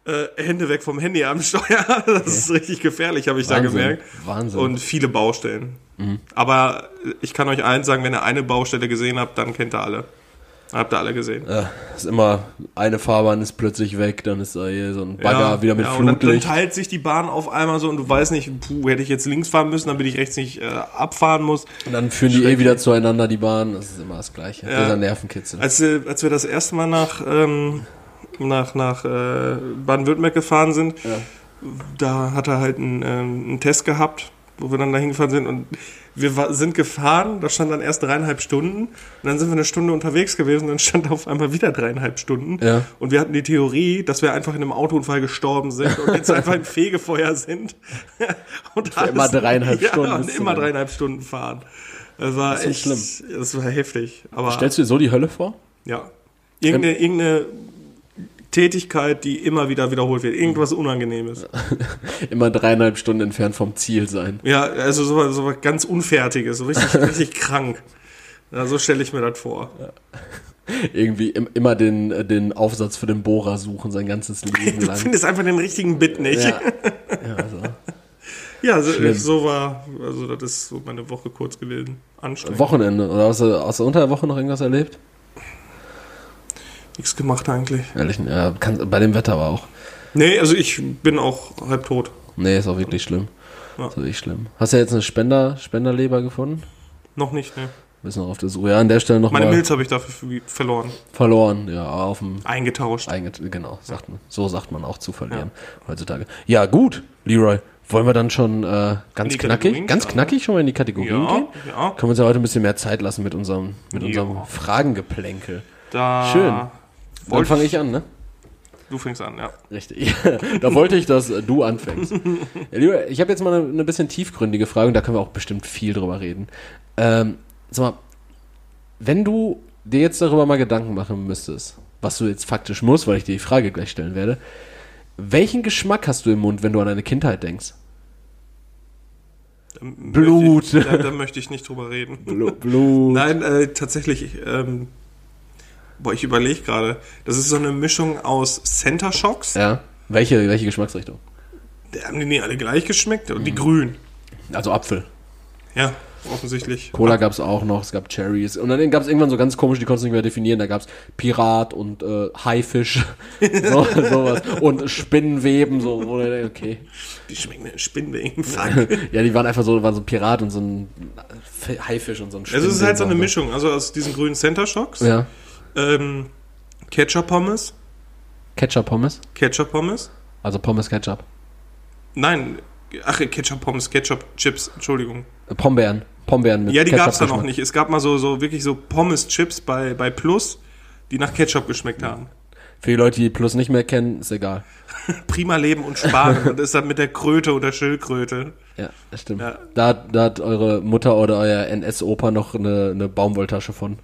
A: äh, Hände weg vom Handy am Steuer, das ist richtig gefährlich, habe ich da
B: Wahnsinn,
A: gemerkt.
B: Wahnsinn.
A: Und viele Baustellen. Aber ich kann euch eins sagen, wenn ihr eine Baustelle gesehen habt, dann kennt ihr alle. Habt ihr alle gesehen.
B: Äh, ist immer, eine Fahrbahn ist plötzlich weg, dann ist da hier so ein Bagger wieder mit
A: ja, und dann, dann
B: Flutlicht.
A: teilt sich die Bahn auf einmal so und du weißt nicht, puh, hätte ich jetzt links fahren müssen, damit ich rechts nicht äh, abfahren muss.
B: Und dann führen die eh wieder zueinander, die Bahn. Das ist immer das Gleiche.
A: Ja.
B: Dieser Nervenkitzel.
A: Als, wir- als wir das erste Mal nach, ähm, nach, nach äh, Baden-Württemberg gefahren sind, da hat er halt einen, ähm, einen Test gehabt, wo wir dann dahin gefahren sind und wir sind gefahren, da stand dann erst dreieinhalb Stunden und dann sind wir eine Stunde unterwegs gewesen, dann stand auf einmal wieder dreieinhalb Stunden
B: Ja.
A: und wir hatten die Theorie, dass wir einfach in einem Autounfall gestorben sind und jetzt einfach im Fegefeuer sind und
B: immer dreieinhalb
A: ja,
B: Stunden
A: und immer dreieinhalb Stunden fahren. Das war
B: ist
A: echt
B: nicht
A: Das war heftig. Aber
B: Stellst du dir so die Hölle vor?
A: ja. Irgendeine, irgendeine Tätigkeit, die immer wieder wiederholt wird. Irgendwas Unangenehmes.
B: Immer dreieinhalb Stunden entfernt vom Ziel sein.
A: Ja, also so, was- so was ganz Unfertiges, so richtig, richtig krank. Ja, so stelle ich mir das vor.
B: Irgendwie im, immer den, den Aufsatz für den Bohrer suchen, sein ganzes Leben
A: Du
B: lang.
A: findest einfach den richtigen Bit nicht.
B: Ja, ja also.
A: Ja, so, so war, also das ist so meine Woche kurz gewesen. Anstrengend.
B: Wochenende. Oder hast du, hast du unter der Woche noch irgendwas erlebt?
A: Nichts gemacht eigentlich.
B: Ehrlich, ja, kann, bei dem Wetter aber auch.
A: Nee, also ich bin auch halb tot.
B: Nee, ist auch wirklich schlimm.
A: Ja.
B: Ist wirklich schlimm. Hast du jetzt eine Spender, Spenderleber gefunden?
A: Noch nicht, ne.
B: Bist noch auf der Suche. Ja, an der Stelle noch
A: Meine
B: mal
A: Milz habe ich dafür ver- verloren.
B: verloren. Ja, auf dem
A: Eingetauscht.
B: Einget genau, sagt man. So sagt man auch zu verlieren heutzutage. Ja, gut, Leroy. Wollen wir dann schon äh, ganz knackig, ganz knackig schon mal in die Kategorien
A: Ja,
B: gehen?
A: ja.
B: Können wir uns ja heute ein bisschen mehr Zeit lassen mit unserem, mit
A: Ja.
B: unserem Fragengeplänkel.
A: Da
B: Schön. Dann fange ich an, ne?
A: Du fängst an, ja.
B: Richtig. da wollte ich, dass du anfängst. Ja, lieber, ich habe jetzt mal eine, eine bisschen tiefgründige Frage und da können wir auch bestimmt viel drüber reden. Ähm, sag mal, wenn du dir jetzt darüber mal Gedanken machen müsstest, was du jetzt faktisch musst, weil ich dir die Frage gleich stellen werde, welchen Geschmack hast du im Mund, wenn du an deine Kindheit denkst?
A: Da
B: Blut.
A: Möchte ich, da, da möchte ich nicht drüber reden.
B: Blut. Blut.
A: Nein, äh, tatsächlich, ähm, boah, ich überlege gerade. Das ist so eine Mischung aus Center Shocks.
B: Ja. Welche, welche Geschmacksrichtung?
A: Die haben die nicht alle gleich geschmeckt und
B: Mhm.
A: die grün.
B: Also Apfel.
A: Ja, offensichtlich.
B: Cola gab es auch noch, es gab Cherries. Und dann gab es irgendwann so ganz komisch, die konntest du nicht mehr definieren. Da gab es Pirat und äh, Haifisch. so, sowas. Und Spinnenweben, so, okay.
A: Die schmecken. Fuck.
B: Ja, die waren einfach so, waren so ein Pirat und so ein Haifisch und so ein
A: Also es ist halt so eine
B: Spinnenweben.
A: Mischung. Also aus diesen grünen Center Shocks.
B: Ja.
A: Ähm, Ketchup Pommes.
B: Ketchup Pommes.
A: Ketchup Pommes.
B: Also Pommes Ketchup.
A: Nein, ach, Ketchup Pommes, Ketchup Chips, Entschuldigung.
B: Pombeeren. Pombeeren mit
A: Ja, die gab es da noch
B: Ketchup-Geschmack.
A: nicht. Es gab mal so, so wirklich so Pommes-Chips bei, bei Plus, die nach Ketchup geschmeckt haben.
B: Für die Leute, die Plus nicht mehr kennen, ist egal.
A: Prima Leben und Sparen. und ist dann mit der Kröte oder Schildkröte.
B: Ja, das stimmt.
A: Ja.
B: Da, da hat eure Mutter oder euer NS-Opa noch eine, eine Baumwolltasche von.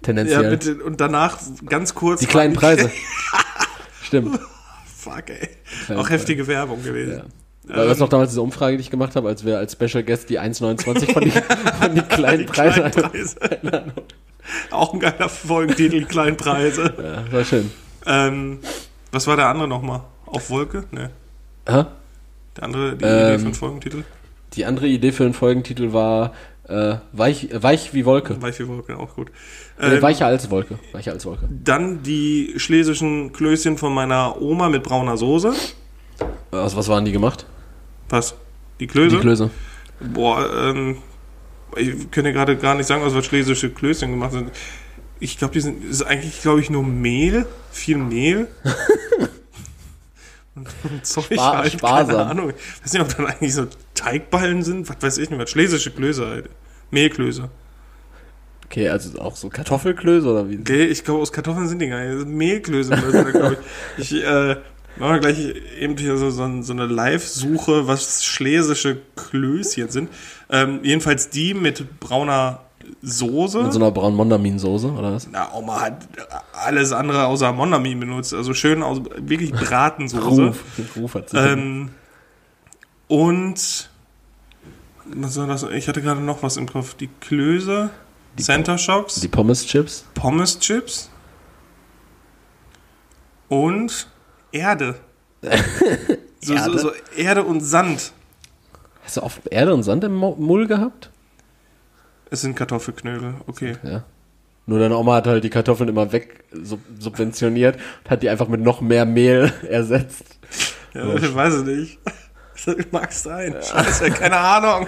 A: Ja,
B: Tendenziell.
A: bitte. Und danach ganz kurz.
B: die kleinen Preise. stimmt.
A: Fuck, ey.
B: Kleine
A: Auch heftige Werbung gewesen.
B: Weil das noch damals diese Umfrage, die ich gemacht habe, als wir als Special Guest die 1,29 von die, von die kleinen
A: Die
B: Preise.
A: kleinen Preise. Auch ein geiler Folgentitel, die kleinen Preise.
B: Ja, war schön.
A: Ähm, was war der andere nochmal? Auf Wolke? Ne.
B: Aha.
A: Der andere, die
B: Ähm,
A: Idee für einen Folgentitel?
B: Die andere Idee für den Folgentitel war äh, weich, weich wie Wolke.
A: Weich wie Wolke, auch gut.
B: Äh,
A: Ähm,
B: weicher als Wolke. Weicher als Wolke.
A: Dann die schlesischen Klößchen von meiner Oma mit brauner Soße.
B: Aus was waren die gemacht?
A: Was? Die Klöße?
B: Die Klöße.
A: Boah, ähm, ich könnte gerade gar nicht sagen, aus was schlesische Klößchen gemacht sind. Ich glaube, die sind, ist eigentlich, glaube ich, nur Mehl, viel Mehl. und, und Zeug
B: Spar-
A: halt,
B: sparsam.
A: keine Ahnung. Ich weiß nicht, ob dann eigentlich so Teigballen sind, was weiß ich nicht, was schlesische Klöße halt. Mehlklöße.
B: Okay, also auch so Kartoffelklöße oder wie?
A: Okay, ich glaube, aus Kartoffeln sind die gar nicht. Mehlklöße, glaube ich. Ich, äh, machen wir gleich eben hier so, so, so eine Live-Suche, was schlesische Klößchen sind. Ähm, jedenfalls die mit brauner Soße.
B: Mit so einer braunen Mondaminsoße oder was?
A: Na, Oma hat alles andere außer Mondamin benutzt. Also schön aus, wirklich Bratensoße.
B: Ruf. Ruf hat sie.
A: Ähm, und was war das? Ich hatte gerade noch was im Kopf. Die Klöße, Center Shocks,
B: die Pommes-Chips.
A: Pommes Chips und Erde. So,
B: Erde?
A: So, so Erde und Sand.
B: Hast du oft Erde und Sand im Mull gehabt?
A: Es sind Kartoffelknödel, okay.
B: Ja. Nur deine Oma hat halt die Kartoffeln immer weg sub subventioniert und hat die einfach mit noch mehr Mehl ersetzt.
A: Ja, ich weiß es nicht. Mag sein. Scheiße, keine Ahnung.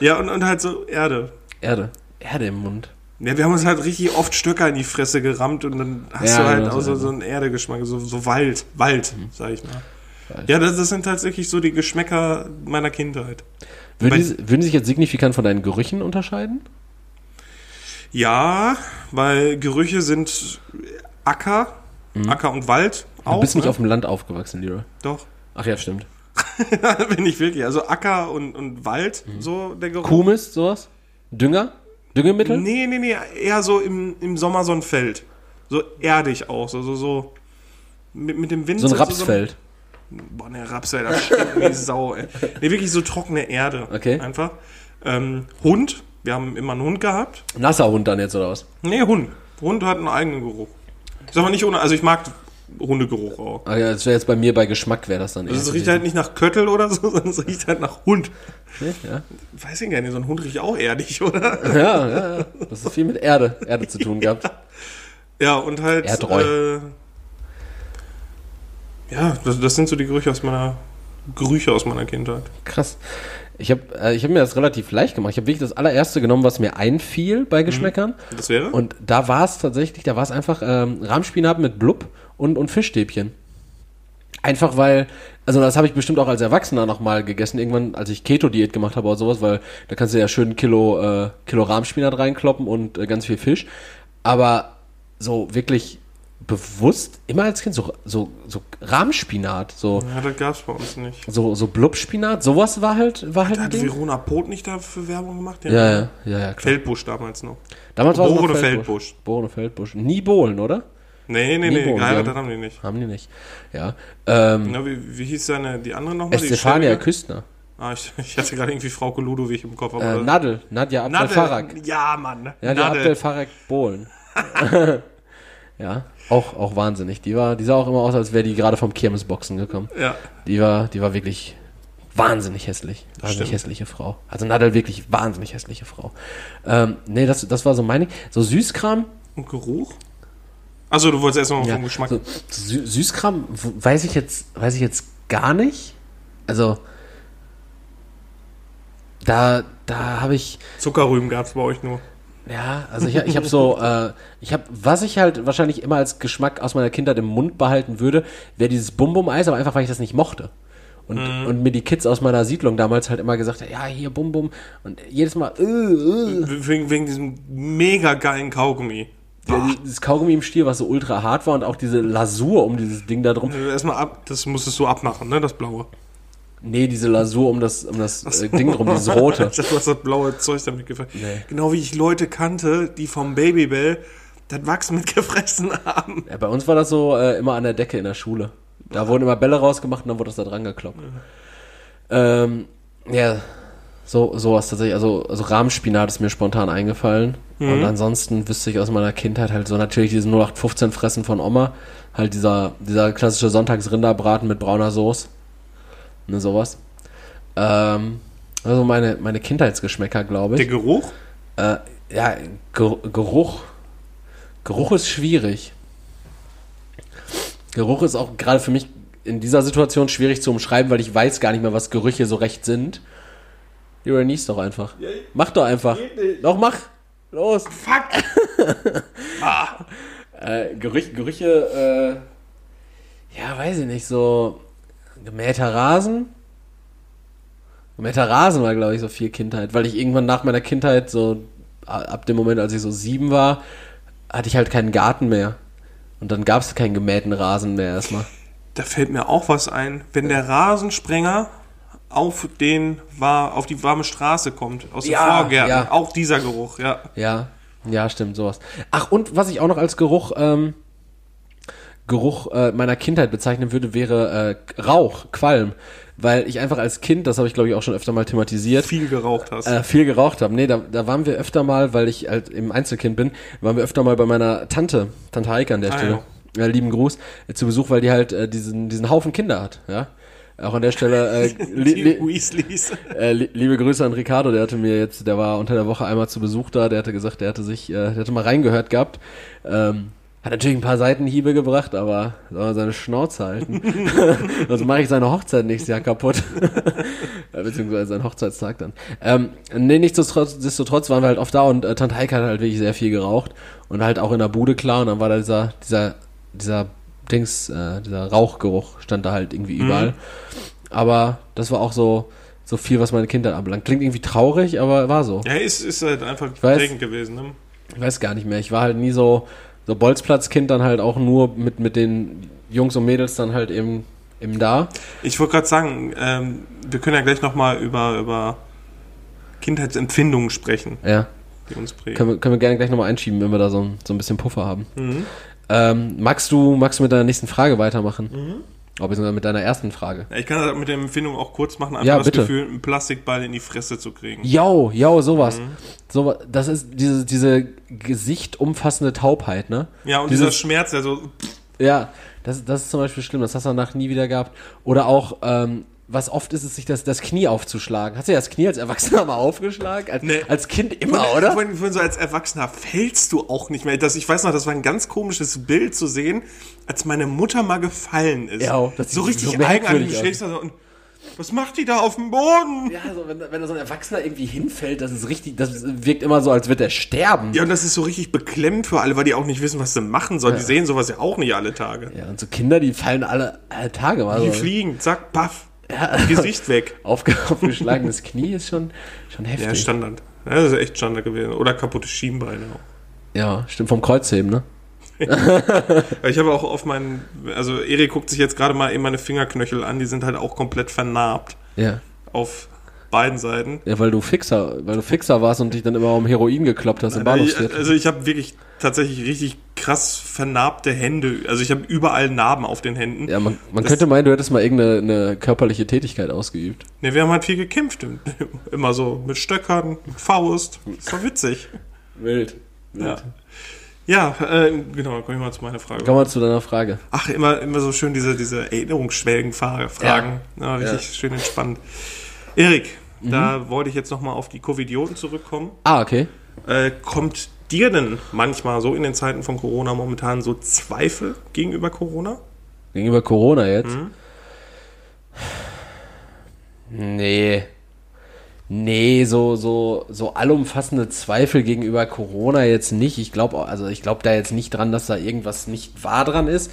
A: Ja, und, und halt so Erde.
B: Erde. Erde im Mund.
A: Ja, wir haben uns halt richtig oft Stöcker in die Fresse gerammt und dann hast
B: Ja,
A: du halt
B: genau,
A: auch so,
B: so
A: einen Erdegeschmack, so, so Wald, Wald, sag ich mal.
B: Wald.
A: Ja, das, das sind tatsächlich so die Geschmäcker meiner Kindheit.
B: Würden, die sich jetzt signifikant von deinen Gerüchen unterscheiden?
A: Ja, weil Gerüche sind Acker, Acker und Wald auch.
B: Mhm. Du bist nicht
A: ne?
B: auf dem Land aufgewachsen, Leroy.
A: Doch.
B: Ach ja, stimmt.
A: Bin ich wirklich. Also Acker und, und Wald,
B: Mhm.
A: so der Geruch.
B: Kuhmist, sowas? Dünger? Düngemittel?
A: Nee, nee, nee, eher so im, im Sommer so ein Feld. So erdig auch, so, so, so. Mit, mit dem Wind.
B: So ein
A: so-
B: Rapsfeld.
A: Boah, ne Rapsfeld, das stinkt wie Sau, ey. Nee, wirklich so trockene Erde.
B: Okay.
A: Einfach. Ähm, Hund. Wir haben immer einen Hund gehabt.
B: Nasser Hund dann jetzt, oder was?
A: Nee, Hund. Hund hat einen eigenen Geruch. Ist aber nicht ohne, also ich mag Hundegeruch auch.
B: Ah ja, das wäre jetzt bei mir bei Geschmack, wäre das dann
A: Also es riecht halt nicht nach Köttel oder so, sondern es riecht halt nach Hund.
B: ja.
A: Weiß ich gar nicht, so ein Hund riecht auch erdig, oder?
B: ja, ja, ja. Das ist viel mit Erde, Erde zu tun gehabt.
A: Ja, und halt.
B: Erdreu.
A: Äh, ja, das, das sind so die Gerüche aus meiner Gerüche aus meiner Kindheit.
B: Krass. Ich habe äh, ich hab mir das relativ leicht gemacht. Ich habe wirklich das allererste genommen, was mir einfiel bei Geschmäckern.
A: Das wäre?
B: Und da war es tatsächlich, da war es einfach ähm, Rahmspinat mit Blub und, und Fischstäbchen. Einfach weil, also das habe ich bestimmt auch als Erwachsener nochmal gegessen, irgendwann, als ich Keto-Diät gemacht habe oder sowas, weil da kannst du ja schön Kilo, äh, Kilo Rahmspinat reinkloppen und äh, ganz viel Fisch. Aber so wirklich bewusst immer als Kind so, so, so Rahmspinat, so,
A: Ja, das gab's bei uns nicht.
B: so, so Blubspinat, sowas war halt, war halt
A: Hat
B: Ding.
A: Verona Pot nicht dafür Werbung gemacht?
B: Ja, ja, ja, ja, klar.
A: Feldbusch damals noch.
B: Damals war es
A: Geborene
B: Feldbusch.
A: Feldbusch.
B: Geborene Feldbusch. Nie Bohlen, oder?
A: Nee, nee, nee,
B: Bohnen,
A: geheiratet
B: ja.
A: haben die nicht.
B: Haben die nicht. Ja. Ähm,
A: Na, wie, wie hieß seine, die andere nochmal? Schwäbige?
B: Küstner.
A: Ah, ich, ich hatte gerade irgendwie Frau Ludowig im Kopf.
B: Äh, Nadel. Nadja Abdel Farag.
A: Ja, Mann.
B: Ja, die Abdel Farag Bohlen. ja, auch, auch wahnsinnig. Die war, die sah auch immer aus, als wäre die gerade vom Kirmesboxen gekommen.
A: Ja.
B: Die war, die war wirklich wahnsinnig hässlich. Wahnsinnig hässliche Frau. Also Nadel wirklich wahnsinnig hässliche Frau. Ähm, nee, das, das war so meine. So Süßkram.
A: Und Geruch? Also du wolltest erst mal
B: Ja,
A: vom Geschmack.
B: so, Sü Süßkram weiß ich jetzt, weiß ich jetzt gar nicht. Also da, da habe ich,
A: Zuckerrüben gab's bei euch nur.
B: ja, also ich, ich habe so, äh, ich habe, was ich halt wahrscheinlich immer als Geschmack aus meiner Kindheit im Mund behalten würde, wäre dieses Bum-Bum-Eis, aber einfach, weil ich das nicht mochte. Und, und mir die Kids aus meiner Siedlung damals halt immer gesagt ja, hier Bum-Bum. Und jedes Mal, äh, äh.
A: Wegen, wegen diesem mega geilen Kaugummi.
B: Ja, dieses Kaugummi im Stiel, was so ultra hart war und auch diese Lasur um dieses Ding da drum.
A: Erstmal ab, das musstest du abmachen, ne, das blaue.
B: Nee, diese Lasur um das, um das äh, Ding drum, dieses rote.
A: Ich dachte, du hast das blaue Zeug damit gefressen.
B: Nee.
A: Genau wie ich Leute kannte, die vom Babybell das Wachs mitgefressen haben.
B: Ja, bei uns war das so äh, immer an der Decke in der Schule. Da wurden immer Bälle rausgemacht und dann wurde das da dran gekloppt. Ähm, ja, so sowas tatsächlich. Also, also Rahmspinat ist mir spontan eingefallen. Und ansonsten wüsste ich aus meiner Kindheit halt so natürlich diese 0815 Fressen von Oma. Halt dieser, dieser klassische Sonntagsrinderbraten mit brauner Soße. Ne, sowas. Ähm, also meine, meine Kindheitsgeschmäcker, glaube ich.
A: Der Geruch?
B: Äh, ja, Ger Geruch. Geruch ist schwierig. Geruch ist auch gerade für mich in dieser Situation schwierig zu umschreiben, weil ich weiß gar nicht mehr, was Gerüche so recht sind. Jura, nies doch einfach. Mach doch einfach. Doch, mach. Los.
A: Fuck!
B: Äh, Gerüche, Gerüche, äh, ja, weiß ich nicht, so gemähter Rasen. Gemähter Rasen war, glaube ich, so viel Kindheit, weil ich irgendwann nach meiner Kindheit, so ab dem Moment, als ich so sieben war, hatte ich halt keinen Garten mehr. Und dann gab es keinen gemähten Rasen mehr erstmal.
A: Da fällt mir auch was ein. Wenn der Rasensprenger auf den war, auf die warme Straße kommt, aus den
B: Ja,
A: Vorgärten,
B: ja.
A: auch dieser Geruch, ja.
B: Ja, ja, stimmt, sowas. Ach, und was ich auch noch als Geruch, ähm, Geruch äh, meiner Kindheit bezeichnen würde, wäre äh, Rauch, Qualm. Weil ich einfach als Kind, das habe ich glaube ich auch schon öfter mal thematisiert,
A: Viel geraucht hast.
B: äh, viel geraucht habe. Nee, da, da waren wir öfter mal, weil ich halt im Einzelkind bin, waren wir öfter mal bei meiner Tante, Tante Heike an der
A: Ah,
B: Stelle. Ja, lieben Gruß, äh, zu Besuch, weil die halt äh, diesen, diesen Haufen Kinder hat, ja. Auch an der Stelle, äh, li,
A: Weasleys.
B: äh, li- liebe Grüße an Ricardo, der hatte mir jetzt, der war unter der Woche einmal zu Besuch da, der hatte gesagt, der hatte sich, äh, der hatte mal reingehört gehabt. Ähm, hat natürlich ein paar Seitenhiebe gebracht, aber soll er seine Schnauze halten. Sonst mache ich seine Hochzeit nächstes Jahr kaputt. Äh, Beziehungsweise seinen Hochzeitstag dann. Ähm, nee, nichtsdestotrotz nichtsdestotrotz waren wir halt oft da und äh, Tante Heike hat halt wirklich sehr viel geraucht und halt auch in der Bude klar und dann war da dieser, dieser, dieser Dings, äh, dieser Rauchgeruch stand da halt irgendwie überall. Aber das war auch so, so viel, was meine Kindheit anbelangt. Klingt irgendwie traurig, aber war so.
A: Ja, ist, ist halt einfach
B: weiß.
A: prägend gewesen, ne?
B: Ich weiß gar nicht mehr. Ich war halt nie so, so Bolzplatzkind, dann halt auch nur mit, mit den Jungs und Mädels dann halt eben, eben da.
A: Ich wollte gerade sagen, ähm, wir können ja gleich nochmal über, über Kindheitsempfindungen sprechen,
B: Ja.
A: die uns prägen.
B: Können wir, können wir gerne gleich nochmal einschieben, wenn wir da so, ein- so ein bisschen Puffer haben.
A: Mhm.
B: Ähm, magst du, magst du mit deiner nächsten Frage weitermachen? Mhm. Oder beziehungsweise mit deiner ersten Frage?
A: Ja, ich kann das mit der Empfindung auch kurz machen, einfach
B: Ja,
A: das
B: bitte.
A: Gefühl, einen Plastikball in die Fresse zu kriegen.
B: Yo, yo, sowas.
A: Mhm.
B: So, das ist diese, diese Gesicht umfassende Taubheit, ne?
A: Ja, und
B: Dieses-
A: dieser Schmerz, der so,
B: Ja, das, das ist zum Beispiel schlimm, das hast du danach nie wieder gehabt. Oder auch, ähm, was oft ist es, sich das, das Knie aufzuschlagen. Hast du ja das Knie als Erwachsener mal aufgeschlagen? Als,
A: Nee.
B: als Kind immer, oder?
A: Vorhin, vorhin so als Erwachsener fällst du auch nicht mehr. Das, ich weiß noch, das war ein ganz komisches Bild zu sehen, als meine Mutter mal gefallen ist.
B: Ja, das
A: so richtig
B: so
A: eigenartig. Du stehst da so und was macht die da auf dem Boden?
B: Ja, also wenn, wenn da so ein Erwachsener irgendwie hinfällt, das ist richtig, das wirkt immer so, als wird er sterben.
A: Ja, und das ist so richtig beklemmend für alle, weil die auch nicht wissen, was sie machen sollen. Die sehen sowas ja auch nicht alle Tage.
B: Ja, und so Kinder, die fallen alle, alle Tage mal
A: Die
B: so.
A: fliegen, zack, paff,
B: Ja.
A: Gesicht weg.
B: Aufge aufgeschlagenes Knie ist schon, schon
A: Ja,
B: heftig.
A: Standard. Ja, das ist echt Standard gewesen. Oder kaputte Schienbeine. auch.
B: Ja, stimmt, vom Kreuzheben, ne?
A: ich habe auch auf meinen, also Erik guckt sich jetzt gerade mal eben meine Fingerknöchel an, die sind halt auch komplett vernarbt.
B: Ja.
A: Auf beiden Seiten.
B: Ja, weil du Fixer, weil du Fixer warst und dich dann immer um Heroin gekloppt hast im Bahnhofsviertel.
A: Also ich habe wirklich tatsächlich richtig krass vernarbte Hände. Also ich habe überall Narben auf den Händen.
B: Ja, man, man könnte meinen, du hättest mal irgendeine eine körperliche Tätigkeit ausgeübt.
A: Ne, wir haben halt viel gekämpft. Immer so mit Stöckern, mit Faust. Das war witzig.
B: Wild. Wild.
A: Ja, ja äh, genau, komme ich mal zu meiner Frage.
B: Komm mal zu deiner Frage.
A: Ach, immer, immer so schön diese, diese Erinnerungsschwelgen Fragen. Ja. ja richtig ja. schön entspannt. Erik, mhm. da wollte ich jetzt nochmal auf die Covidioten zurückkommen.
B: Ah, okay.
A: Äh, kommt dir denn manchmal so in den Zeiten von Corona momentan so Zweifel gegenüber Corona?
B: Gegenüber Corona jetzt? Mhm. Nee. Nee, so, so, so allumfassende Zweifel gegenüber Corona jetzt nicht. Ich glaube, also ich glaube da jetzt nicht dran, dass da irgendwas nicht wahr dran ist.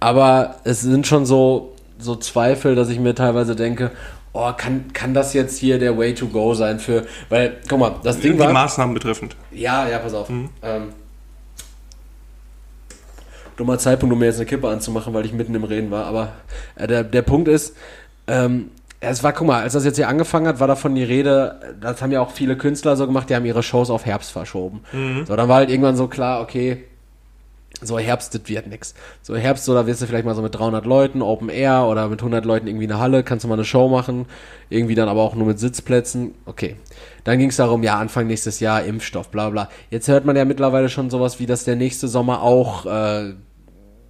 B: Aber es sind schon so, so Zweifel, dass ich mir teilweise denke, oh, kann, kann das jetzt hier der Way to go sein für, weil, guck mal, das Ding
A: Die
B: war...
A: Die Maßnahmen betreffend.
B: Ja, ja, pass auf. Mhm. Ähm, dummer Zeitpunkt, um mir jetzt eine Kippe anzumachen, weil ich mitten im Reden war, aber äh, der, der Punkt ist, ähm, es war, guck mal, als das jetzt hier angefangen hat, war davon die Rede, das haben ja auch viele Künstler so gemacht, die haben ihre Shows auf Herbst verschoben. Mhm. So, dann war halt irgendwann so klar, okay, so Herbst, das wird nix. So Herbst, so da wirst du vielleicht mal so mit 300 Leuten, Open Air oder mit 100 Leuten irgendwie eine Halle, kannst du mal eine Show machen, irgendwie dann aber auch nur mit Sitzplätzen, okay. Dann ging es darum, ja, Anfang nächstes Jahr Impfstoff, bla bla. Jetzt hört man ja mittlerweile schon sowas wie, dass der nächste Sommer auch äh,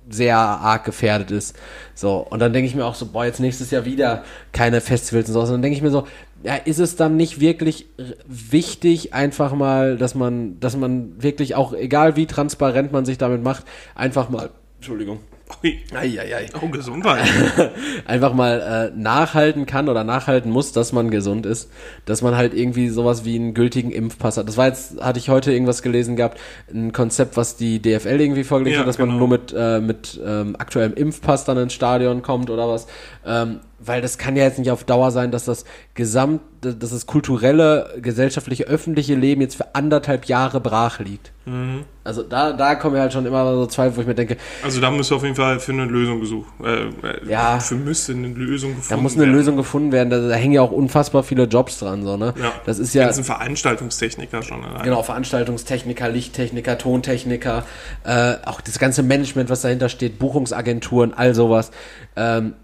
B: sehr arg gefährdet ist. So, und dann denke ich mir auch so, boah, jetzt nächstes Jahr wieder keine Festivals und sowas. Und dann denke ich mir so, ja, ist es dann nicht wirklich wichtig, einfach mal, dass man, dass man wirklich auch, egal wie transparent man sich damit macht, einfach mal, Entschuldigung,
A: Ui. Ei, ei, ei. Oh, Gesundheit.
B: einfach mal äh, nachhalten kann oder nachhalten muss, dass man gesund ist. Dass man halt irgendwie sowas wie einen gültigen Impfpass hat. Das war jetzt, hatte ich heute irgendwas gelesen gehabt, ein Konzept, was die DFL irgendwie vorgelegt ja, hat, dass genau. man nur mit, äh, mit ähm, aktuellem Impfpass dann ins Stadion kommt oder was. Ähm, weil das kann ja jetzt nicht auf Dauer sein, dass das gesamt, dass das kulturelle, gesellschaftliche, öffentliche Leben jetzt für anderthalb Jahre brach liegt. Mhm. Also da, da kommen ja halt schon immer so Zweifel, wo ich mir denke.
A: Also da müsste auf jeden Fall für eine Lösung gesucht. Äh, äh,
B: ja.
A: Für müsste eine Lösung gefunden werden.
B: Da muss eine werden. Lösung gefunden werden. Da, da, hängen ja auch unfassbar viele Jobs dran, so, ne?
A: Ja.
B: Das ist ja. Das
A: sind Veranstaltungstechniker schon allein.
B: Genau, Veranstaltungstechniker, Lichttechniker, Tontechniker, äh, auch das ganze Management, was dahinter steht, Buchungsagenturen, all sowas. Ähm,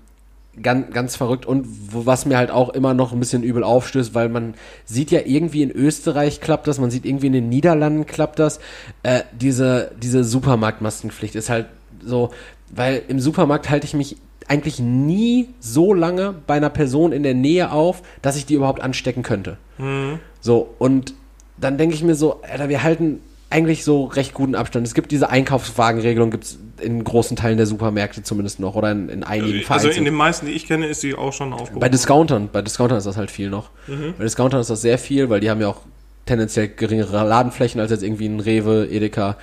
B: ganz, ganz verrückt und was mir halt auch immer noch ein bisschen übel aufstößt, weil man sieht ja irgendwie in Österreich klappt das, man sieht irgendwie in den Niederlanden klappt das. Äh, diese, diese Supermarktmaskenpflicht ist halt so, weil im Supermarkt halte ich mich eigentlich nie so lange bei einer Person in der Nähe auf, dass ich die überhaupt anstecken könnte. Mhm. So, und dann denke ich mir so, Alter, wir halten eigentlich so recht guten Abstand. Es gibt diese Einkaufswagenregelung, gibt es in großen Teilen der Supermärkte zumindest noch oder in, in einigen
A: Also in den meisten, die ich kenne, ist sie auch schon aufgehoben.
B: Bei Discountern, bei Discountern ist das halt viel noch. Mhm. Bei Discountern ist das sehr viel, weil die haben ja auch tendenziell geringere Ladenflächen als jetzt irgendwie ein Rewe, Edeka,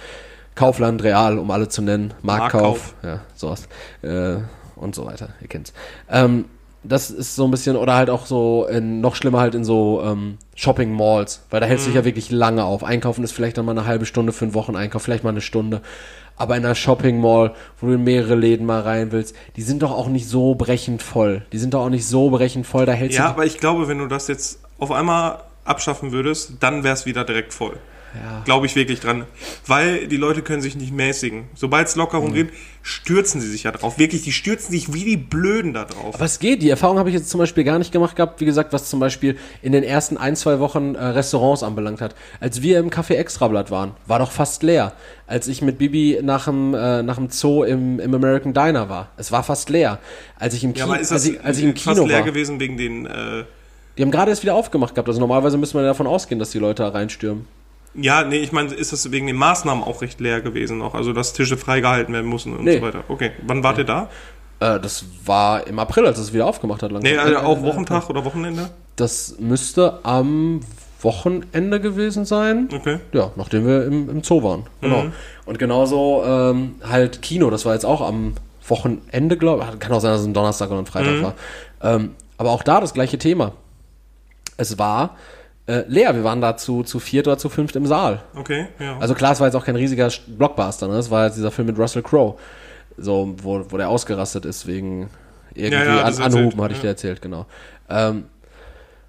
B: Kaufland, Real, um alle zu nennen, Marktkauf, Marktkauf. ja, sowas äh, und so weiter, ihr kennt's. Ähm, das ist so ein bisschen, oder halt auch so, in, noch schlimmer halt in so ähm, Shopping Malls, weil da hältst du mhm. dich ja wirklich lange auf. Einkaufen ist vielleicht dann mal eine halbe Stunde für einen Wocheneinkauf, vielleicht mal eine Stunde. Aber in einer Shopping Mall, wo du in mehrere Läden mal rein willst, die sind doch auch nicht so brechend voll. Die sind doch auch nicht so brechend voll, da hältst.
A: Ja, aber ich glaube, wenn du das jetzt auf einmal abschaffen würdest, dann wäre es wieder direkt voll. Ja. Glaube ich wirklich dran. Weil die Leute können sich nicht mäßigen. Sobald es Lockerung mhm. gibt, stürzen sie sich ja drauf. Wirklich, die stürzen sich wie die Blöden da drauf.
B: Aber es geht. Die Erfahrung habe ich jetzt zum Beispiel gar nicht gemacht gehabt. Wie gesagt, was zum Beispiel in den ersten ein, zwei Wochen äh, Restaurants anbelangt hat. Als wir im Café Extrablatt waren, war doch fast leer. Als ich mit Bibi nach dem, äh, nach dem Zoo im, im American Diner war, es war fast leer. Als ich im, Ki ja, als ich, als ich im Kino fast
A: leer
B: war,
A: gewesen wegen den... Äh
B: die haben gerade erst wieder aufgemacht gehabt. Also normalerweise müssen wir davon ausgehen, dass die Leute da reinstürmen.
A: Ja, nee, ich meine, ist das wegen den Maßnahmen auch recht leer gewesen noch? Also, dass Tische freigehalten werden mussten und nee. so weiter. Okay, wann wart ihr da?
B: Äh, das war im April, als es wieder aufgemacht hat.
A: Langsam. Nee, also auch Wochentag oder Wochenende?
B: Das müsste am Wochenende gewesen sein.
A: Okay.
B: Ja, nachdem wir im, im Zoo waren. Genau. Mhm. Und genauso ähm, halt Kino, das war jetzt auch am Wochenende, glaube ich. Kann auch sein, dass es ein Donnerstag oder ein Freitag mhm. war. Ähm, aber auch da das gleiche Thema. Es war äh, leer. Wir waren da zu, zu viert oder zu fünft im Saal.
A: Okay, ja.
B: Also klar, es war jetzt auch kein riesiger Blockbuster, ne? Es war jetzt dieser Film mit Russell Crowe, so, wo, wo der ausgerastet ist wegen irgendwie
A: Ja, ja,
B: an, Anhuben, hatte ich dir erzählt, genau. Ähm,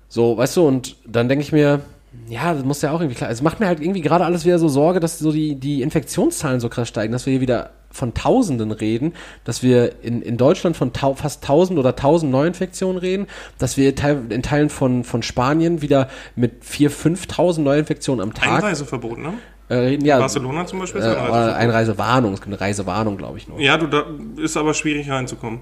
B: so, weißt du, und dann denke ich mir, ja, das muss ja auch irgendwie klar. Es macht mir halt irgendwie gerade alles wieder so Sorge, dass so die, die Infektionszahlen so krass steigen, dass wir hier wieder von Tausenden reden, dass wir in, in Deutschland von tau fast 1000 oder 1000 Neuinfektionen reden, dass wir in Teilen von, von Spanien wieder mit 4.000, 5.000 Neuinfektionen am Tag
A: Einreiseverbot, ne?
B: äh. Ja,
A: Barcelona zum Beispiel
B: äh,
A: ist Einreiseverbot.
B: Einreisewarnung, es gibt eine Reisewarnung, glaube ich nur.
A: Ja, du, da ist aber schwierig reinzukommen.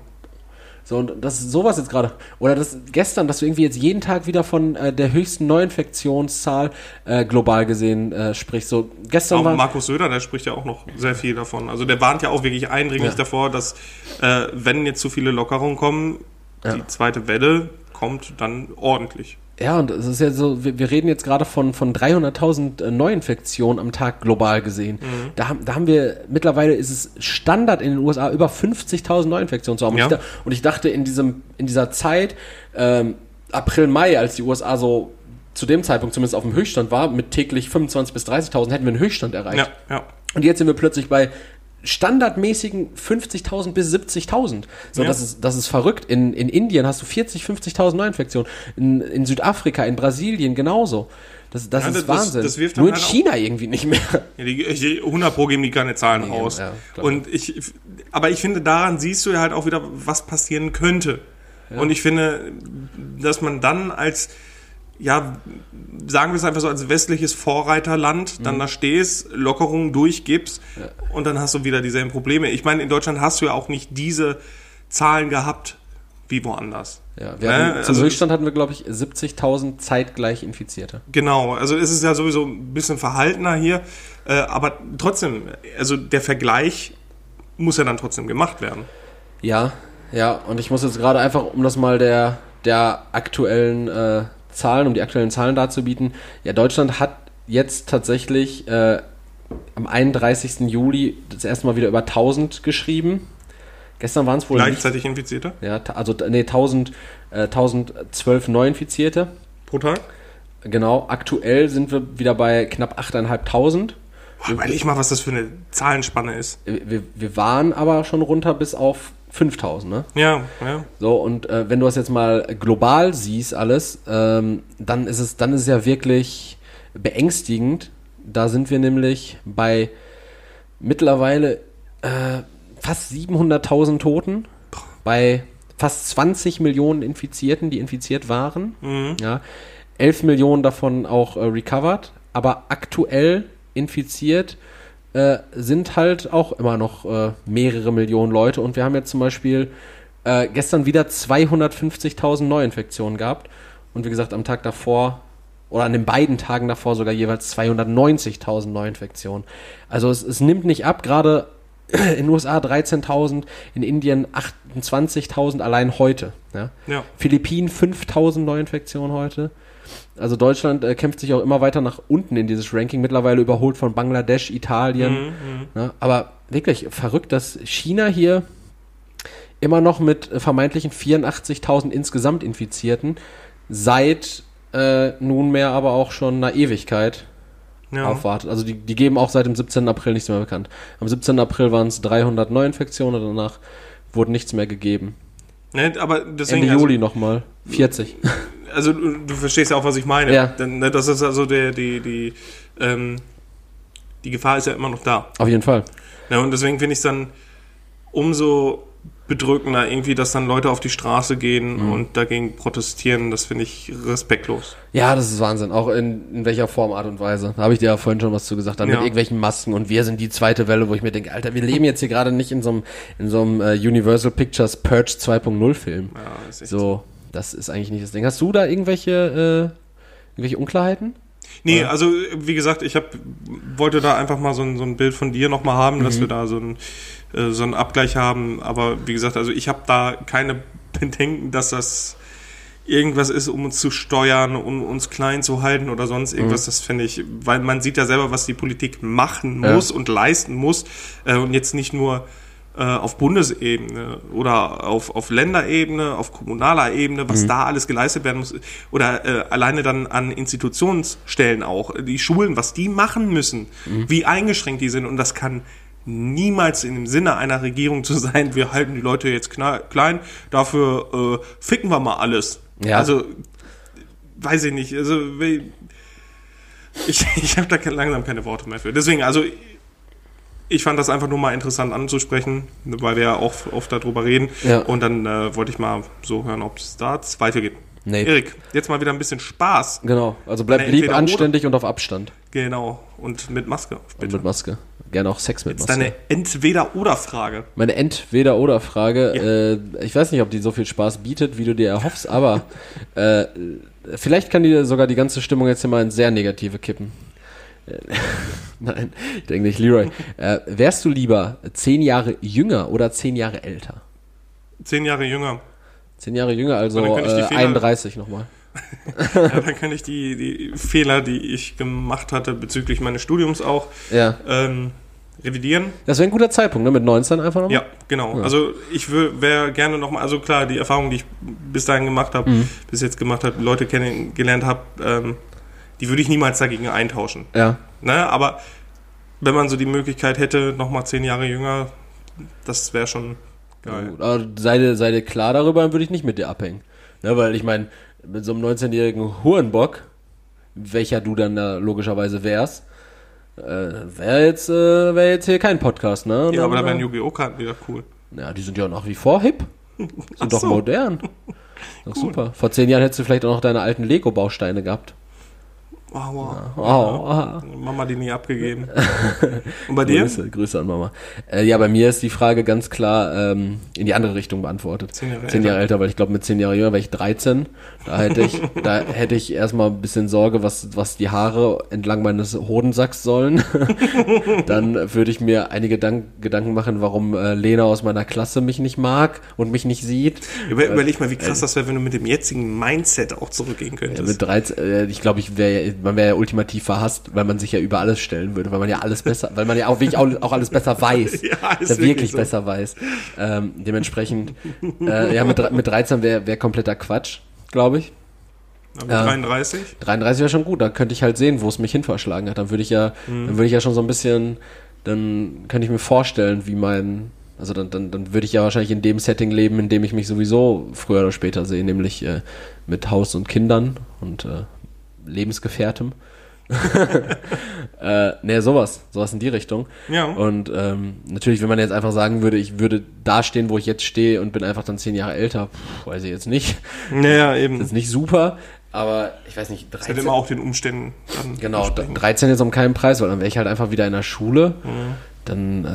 B: So, und das ist sowas jetzt gerade. Oder das gestern, dass du irgendwie jetzt jeden Tag wieder von äh, der höchsten Neuinfektionszahl äh, global gesehen äh, sprichst. So, gestern
A: Auch
B: war.
A: Markus Söder, der spricht ja auch noch sehr viel davon. Also der warnt ja auch wirklich eindringlich
B: Ja.
A: davor, dass äh, wenn jetzt zu viele Lockerungen kommen,
B: Ja.
A: die zweite Welle kommt dann ordentlich.
B: Ja, und es ist ja so, wir, wir reden jetzt gerade von, von 300.000 äh, Neuinfektionen am Tag global gesehen.
A: Mhm.
B: Da, haben, da haben wir, mittlerweile ist es Standard in den USA, über 50.000 Neuinfektionen zu haben.
A: Ja.
B: Und, ich, und ich dachte, in, diesem, in dieser Zeit, ähm, April, Mai, als die USA so zu dem Zeitpunkt zumindest auf dem Höchststand war, mit täglich 25.000 bis 30.000, hätten wir einen Höchststand erreicht.
A: Ja, ja.
B: Und jetzt sind wir plötzlich bei standardmäßigen 50.000 bis 70.000. So,
A: Ja.
B: das, ist, das ist verrückt. In, in Indien hast du 40, 50.000 Neuinfektionen. In, in Südafrika, in Brasilien genauso. Das, das
A: Ja,
B: ist
A: das-
B: Wahnsinn.
A: das wirft
B: Nur in
A: halt auch-
B: China irgendwie nicht mehr.
A: Ja, die, die 100 Pro geben die keine Zahlen
B: Nee,
A: raus.
B: ja,
A: und ich, aber ich finde, daran siehst du ja halt auch wieder, was passieren könnte. Und ich finde, dass man dann als, ja, sagen wir es einfach so, als westliches Vorreiterland
B: Mhm.
A: dann da stehst, Lockerungen durchgibst und dann hast du wieder dieselben Probleme. Ich meine, in Deutschland hast du ja auch nicht diese Zahlen gehabt wie woanders.
B: Ja, wir
A: Ne?
B: hatten, zum
A: Also-
B: Höchststand hatten wir, glaube ich, 70.000 zeitgleich Infizierte.
A: Genau, also es ist ja sowieso ein bisschen verhaltener hier, äh, aber trotzdem, also der Vergleich muss ja dann trotzdem gemacht werden.
B: Ja, ja, und ich muss jetzt gerade einfach, um das mal der, der aktuellen äh, Zahlen, um die aktuellen Zahlen darzubieten, ja, Deutschland hat jetzt tatsächlich äh, am 31. Juli das erste Mal wieder über 1000 geschrieben. Gestern waren es wohl nicht,
A: Gleichzeitig Infizierte
B: ja, also nee, 1000, äh, 1012 Neuinfizierte.
A: pro Tag.
B: Genau, aktuell sind wir wieder bei knapp 8.500.
A: Boah, überleg mal, was das für eine Zahlenspanne ist.
B: Wir, wir waren aber schon runter bis auf 5000, ne?
A: Ja, ja.
B: So, und äh, wenn du das jetzt mal global siehst, alles, ähm, dann ist es, dann ist es ja wirklich beängstigend. Da sind wir nämlich bei mittlerweile äh, fast 700.000 Toten, bei fast 20 Millionen Infizierten, die infiziert waren. Ja, 11 Millionen davon auch äh, recovered, aber aktuell infiziert äh, sind halt auch immer noch äh, mehrere Millionen Leute. Und wir haben jetzt zum Beispiel äh, gestern wieder 250.000 Neuinfektionen gehabt. Und wie gesagt, am Tag davor oder an den beiden Tagen davor sogar jeweils 290.000 Neuinfektionen. Also es, es nimmt nicht ab, gerade in den USA 13.000, in Indien 28.000 allein heute. Ja?
A: Ja.
B: Philippinen 5.000 Neuinfektionen heute. Also Deutschland äh, kämpft sich auch immer weiter nach unten in dieses Ranking, mittlerweile überholt von Bangladesch, Italien. Ja, aber wirklich verrückt, dass China hier immer noch mit äh, vermeintlichen 84.000 insgesamt Infizierten seit äh, nunmehr aber auch schon einer Ewigkeit
A: ja.
B: aufwartet. Also die, die geben auch seit dem 17. April nichts mehr bekannt. Am 17. April waren es 300 Neuinfektionen danach wurde nichts mehr gegeben.
A: Ne, aber deswegen,
B: Ende
A: also,
B: Juli nochmal 40.
A: also du du verstehst ja auch, was ich meine.
B: Ja.
A: Denn, ne, das ist also der, die, die, ähm, die Gefahr ist ja immer noch da.
B: Auf jeden Fall.
A: Ja, und deswegen finde ich es dann umso bedrückender irgendwie, dass dann Leute auf die Straße gehen
B: Mhm.
A: und dagegen protestieren. Das finde ich respektlos.
B: Ja, das ist Wahnsinn. Auch in, in welcher Form, Art und Weise. Da habe ich dir ja vorhin schon was zu gesagt. Dann
A: Ja.
B: mit irgendwelchen Masken und wir sind die zweite Welle, wo ich mir denke, Alter, wir leben jetzt hier gerade nicht in so einem, in so einem äh, Universal Pictures Purge 2.0 Film.
A: Ja, das ist echt
B: So, das ist eigentlich nicht das Ding. Hast du da irgendwelche, äh, irgendwelche Unklarheiten?
A: Nee, also wie gesagt, ich hab, wollte da einfach mal so ein, so ein Bild von dir nochmal haben,
B: Mhm.
A: dass wir da so ein, äh, so einen Abgleich haben. Aber wie gesagt, also ich habe da keine Bedenken, dass das irgendwas ist, um uns zu steuern, um uns klein zu halten oder sonst irgendwas.
B: Mhm.
A: Das finde ich, weil man sieht ja selber, was die Politik machen
B: Ja.
A: muss und leisten muss. Äh, und jetzt nicht nur äh, auf Bundesebene oder auf, auf Länderebene, auf kommunaler Ebene, was da alles geleistet werden muss. Oder äh, alleine dann an Institutionsstellen auch, die Schulen, was die machen müssen, wie eingeschränkt die sind. Und das kann niemals in dem Sinne einer Regierung zu sein, wir halten die Leute jetzt klein, dafür äh, ficken wir mal alles.
B: Ja.
A: Also, weiß ich nicht. Also, ich, ich habe da langsam keine Worte mehr für. Deswegen, also, ich fand das einfach nur mal interessant anzusprechen, weil wir ja auch oft darüber reden.
B: Ja.
A: Und dann äh, wollte ich mal so hören, ob es da weitergeht.
B: Nee.
A: Erik, jetzt mal wieder ein bisschen Spaß.
B: Genau, also bleib lieb, anständig und auf Abstand.
A: Genau. Und mit Maske.
B: Und mit Maske. Gerne auch Sex mit
A: Das ist
B: Maske.
A: deine Entweder-Oder-Frage.
B: Meine Entweder-Oder-Frage, äh, ich weiß nicht, ob die so viel Spaß bietet, wie du dir erhoffst, aber äh, vielleicht kann die sogar die ganze Stimmung jetzt hier mal ins sehr negative kippen. Äh, Nein, ich denke nicht, Leroy. Äh, wärst du lieber zehn Jahre jünger oder zehn Jahre älter?
A: Zehn Jahre jünger.
B: Zehn Jahre jünger, also
A: dann könnte ich die
B: äh,
A: Fehler-
B: 31 nochmal.
A: Ja, dann kann ich die, die Fehler, die ich gemacht hatte bezüglich meines Studiums auch
B: Ja,
A: ähm, revidieren.
B: das wäre ein guter Zeitpunkt, ne? Mit 19 einfach nochmal?
A: Ja, genau. Also ich wäre gerne nochmal, also klar, die Erfahrungen, die ich bis dahin gemacht habe,
B: Mhm.
A: bis jetzt gemacht habe, Leute kennengelernt habe, ähm, die würde ich niemals dagegen eintauschen.
B: Ja.
A: Ne? Aber wenn man so die Möglichkeit hätte, nochmal zehn Jahre jünger, das wäre schon geil.
B: Gut, Aber sei dir, sei dir klar darüber, dann würde ich nicht mit dir abhängen. Ne, weil ich meine, mit so einem 19-jährigen Hurenbock, welcher du dann da logischerweise wärst, äh, wäre jetzt, äh, wär jetzt hier kein Podcast, ne?
A: Ja, aber da wären
B: äh,
A: Yu-Gi-Oh! Karten wieder cool.
B: Ja, die sind ja nach wie vor hip. Sind doch
A: so.
B: modern. Doch super. Vor zehn Jahren hättest du vielleicht auch noch deine alten Lego-Bausteine gehabt.
A: Aua.
B: Oh, aha.
A: Mama die nie abgegeben. Und bei dir?
B: Grüße, Grüße an Mama. Äh, ja, bei mir ist die Frage ganz klar ähm, in die andere Richtung beantwortet.
A: Zehn Jahre
B: zehn Jahre älter, weil ich glaube, mit zehn Jahren jünger wäre ich 13. Da hätte ich, da hätte ich erstmal ein bisschen Sorge, was, was die Haare entlang meines Hodensacks sollen. Dann würde ich mir einige Dank, Gedanken machen, warum äh, Lena aus meiner Klasse mich nicht mag und mich nicht sieht.
A: Über, überleg mal, wie krass das wäre, wenn du mit dem jetzigen Mindset auch zurückgehen
B: Ja,
A: könntest.
B: mit 13, äh, ich glaube, ich wäre, man wäre ja ultimativ verhasst, weil man sich ja über alles stellen würde, weil man ja alles besser, weil man ja auch wirklich auch, alles besser weiß,
A: Ja, ist wirklich
B: wirklich
A: so.
B: besser weiß. Ähm, dementsprechend, äh, ja, mit, mit 13 wäre wär kompletter Quatsch, glaube ich.
A: Aber
B: ja.
A: 33?
B: 33 wäre schon gut, da könnte ich halt sehen, wo es mich hin verschlagen hat. Dann würde ich ja,
A: Mhm.
B: dann würde ich ja schon so ein bisschen, dann könnte ich mir vorstellen, wie mein, also dann, dann, dann würde ich ja wahrscheinlich in dem Setting leben, in dem ich mich sowieso früher oder später sehe, nämlich äh, mit Haus und Kindern und äh, Lebensgefährtem. äh, ne, sowas, sowas in die Richtung.
A: Ja.
B: Und ähm, natürlich, wenn man jetzt einfach sagen würde, ich würde da stehen, wo ich jetzt stehe und bin einfach dann zehn Jahre älter, pff, weiß ich jetzt nicht.
A: Naja, eben.
B: Das ist nicht super, aber ich weiß nicht,
A: Das
B: 13,
A: hat immer auch den Umständen dann
B: Genau,
A: entsprechend.
B: 13 jetzt um keinen Preis, weil dann wäre ich halt einfach wieder in der Schule.
A: Mhm.
B: Dann äh,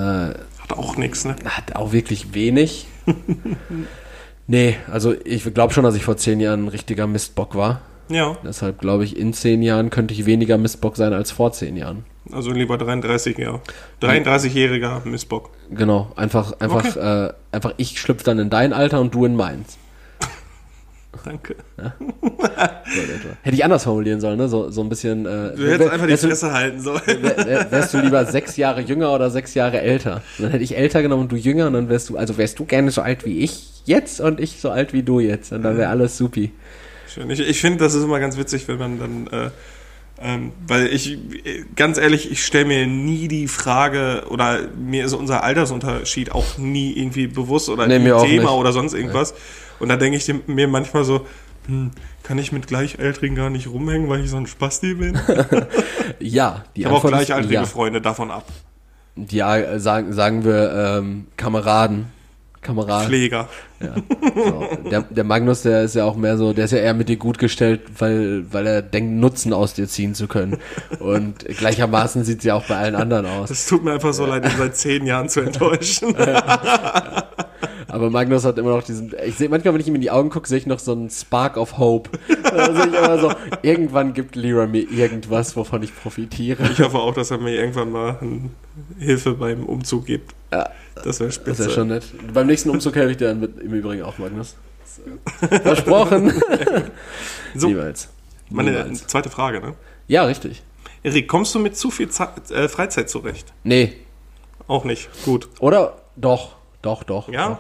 A: Hat auch nichts, ne?
B: hat auch wirklich wenig. nee, also ich glaube schon, dass ich vor zehn Jahren ein richtiger Mistbock war.
A: Ja,
B: Deshalb glaube ich, in zehn Jahren könnte ich weniger Mistbock sein als vor zehn Jahren.
A: also lieber 33, ja. 33-jähriger Missbock.
B: Genau, einfach, einfach, äh, einfach ich schlüpfe dann in dein Alter und du in meins.
A: Danke.
B: So etwa. Hätte ich anders formulieren sollen, ne? So, so ein bisschen. Äh,
A: Du hättest
B: wär-
A: einfach die
B: du-
A: Fresse halten sollen.
B: Wär, wär, wärst du lieber sechs Jahre jünger oder sechs Jahre älter? Und dann hätte ich älter genommen und du jünger und dann wärst du, also wärst du gerne so alt wie ich jetzt und ich so alt wie du jetzt. Und dann wäre alles supi.
A: Schön. Ich, ich finde, das ist immer ganz witzig, wenn man dann, äh, ähm, weil ich, ganz ehrlich, ich stelle mir nie die Frage, oder mir ist unser Altersunterschied auch nie irgendwie bewusst oder
B: Nee,
A: ein Thema oder sonst irgendwas. Und da denke ich mir manchmal so, hm, kann ich mit Gleichaltrigen gar nicht rumhängen, weil ich so ein Spasti bin?
B: Ja, die
A: Ich habe auch gleichaltrige
B: ja.
A: Freunde davon ab.
B: Ja, sagen, sagen wir ähm, Kameraden. Kameraden.
A: Pfleger.
B: Ja. So. Der, der Magnus, der ist ja auch mehr so, der ist ja eher mit dir gut gestellt, weil, weil er denkt, Nutzen aus dir ziehen zu können. Und gleichermaßen sieht sie auch bei allen anderen aus.
A: Es tut mir einfach so leid, ihn seit zehn Jahren zu enttäuschen.
B: Aber Magnus hat immer noch diesen. Ich sehe manchmal, wenn ich ihm in die Augen gucke, sehe ich noch so einen Spark of Hope. Da sehe ich immer so, irgendwann gibt Lyra mir irgendwas, wovon ich profitiere.
A: Ich hoffe auch, dass er mir irgendwann mal ein- Hilfe beim Umzug gibt.
B: Ja,
A: Das wäre
B: das
A: spitze.
B: wäre schon nett. Beim nächsten Umzug helfe ich dir dann mit, im Übrigen auch, Magnus. So. Versprochen.
A: So.
B: Niemals.
A: Meine
B: Niemals.
A: zweite Frage, ne?
B: Ja, richtig.
A: Erik, kommst du mit zu viel Zeit, äh, Freizeit zurecht?
B: Nee.
A: Auch nicht. Gut.
B: Oder doch. Doch, doch.
A: Ja?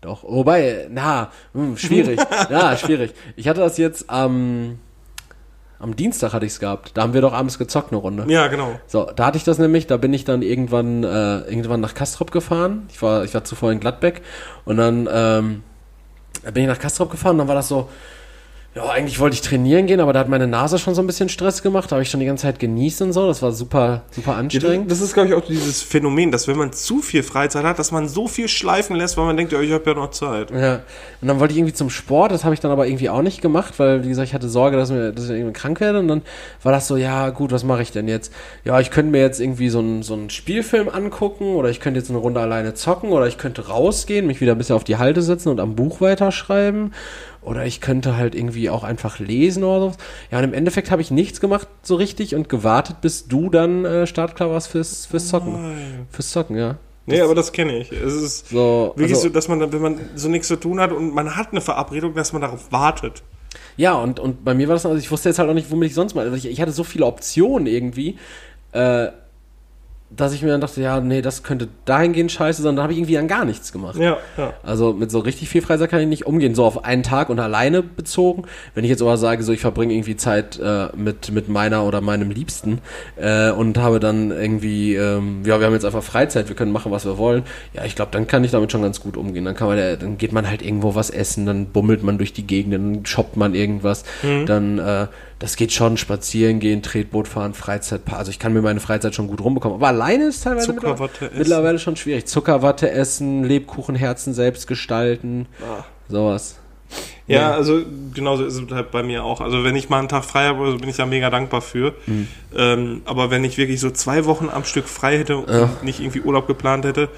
B: Doch. doch. Wobei, na, hm, schwierig. ja, schwierig. Ich hatte das jetzt am, am Dienstag hatte ich es gehabt. Da haben wir doch abends gezockt eine Runde.
A: Ja, genau.
B: So, da hatte ich das nämlich, da bin ich dann irgendwann, äh, irgendwann nach Kastrop gefahren. Ich war, ich war zuvor in Gladbeck und dann ähm, bin ich nach Kastrop gefahren und dann war das so, ja, eigentlich wollte ich trainieren gehen, aber da hat meine Nase schon so ein bisschen Stress gemacht. Da habe ich schon die ganze Zeit genießt und so. Das war super, super anstrengend.
A: Das ist, glaube ich, auch dieses Phänomen, dass wenn man zu viel Freizeit hat, dass man so viel schleifen lässt, weil man denkt, ja, ich habe ja noch Zeit.
B: Ja, und dann wollte ich irgendwie zum Sport, das habe ich dann aber irgendwie auch nicht gemacht, weil, wie gesagt, ich hatte Sorge, dass, mir, dass ich irgendwie krank werde. Und dann war das so, ja, gut, was mache ich denn jetzt? Ja, ich könnte mir jetzt irgendwie so einen, so einen Spielfilm angucken oder ich könnte jetzt eine Runde alleine zocken oder ich könnte rausgehen, mich wieder ein bisschen auf die Halte setzen und am Buch weiterschreiben. Oder ich könnte halt irgendwie auch einfach lesen oder so. Ja, und im Endeffekt habe ich nichts gemacht so richtig und gewartet, bis du dann äh, startklar warst fürs, fürs Zocken.
A: Nein.
B: Fürs Zocken, ja.
A: Nee, aber das kenne ich. Es ist
B: So,
A: wirklich
B: also-
A: so, dass man, wenn man so nichts zu tun hat und man hat eine Verabredung, dass man darauf wartet.
B: Ja, und, und bei mir war das, also ich wusste jetzt halt auch nicht, womit ich sonst mal, also ich, ich hatte so viele Optionen irgendwie, äh, dass ich mir dann dachte, ja, nee, das könnte dahingehend scheiße sein, dann habe ich irgendwie dann gar nichts gemacht.
A: Ja, ja.
B: Also mit so richtig viel Freizeit kann ich nicht umgehen, so auf einen Tag und alleine bezogen. Wenn ich jetzt aber sage, so ich verbringe irgendwie Zeit äh, mit, mit meiner oder meinem Liebsten äh, und habe dann irgendwie, ähm, ja, wir haben jetzt einfach Freizeit, wir können machen, was wir wollen. Ja, ich glaube, dann kann ich damit schon ganz gut umgehen. Dann kann man, dann geht man halt irgendwo was essen, dann bummelt man durch die Gegend, dann shoppt man irgendwas, dann äh, das geht schon, spazieren gehen, Tretboot fahren, Freizeitpark. Also ich kann mir meine Freizeit schon gut rumbekommen. Aber alleine ist teilweise
A: Zuckerwatte
B: mittlerweile,
A: essen.
B: mittlerweile schon schwierig. Zuckerwatte essen, Lebkuchenherzen selbst gestalten,
A: Ah.
B: sowas.
A: Ja, also genauso ist es halt bei mir auch. Also wenn ich mal einen Tag frei habe, also bin ich da mega dankbar für.
B: Mhm.
A: Ähm, aber wenn ich wirklich so zwei Wochen am Stück frei hätte und
B: Ja.
A: nicht irgendwie Urlaub geplant hätte,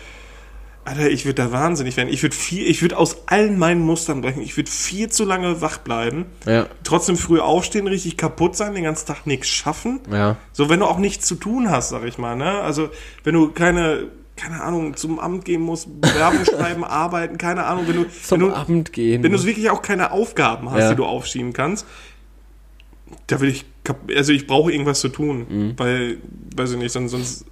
A: Alter, ich würde da wahnsinnig werden. Ich würde viel, ich würde aus allen meinen Mustern brechen. Ich würde viel zu lange wach bleiben.
B: Ja,
A: Trotzdem früh aufstehen, richtig kaputt sein, den ganzen Tag nichts schaffen.
B: ja.
A: So, wenn du auch nichts zu tun hast, sag ich mal, ne? Also, wenn du keine, keine Ahnung, zum Amt gehen musst, Werbung schreiben, arbeiten, keine Ahnung, wenn du,
B: Zum
A: wenn du,
B: Abend gehen.
A: wenn du wirklich auch keine Aufgaben hast,
B: Ja.
A: die du aufschieben kannst, da will ich, also ich brauche irgendwas zu tun,
B: Mhm.
A: weil, weiß ich nicht, sonst, sonst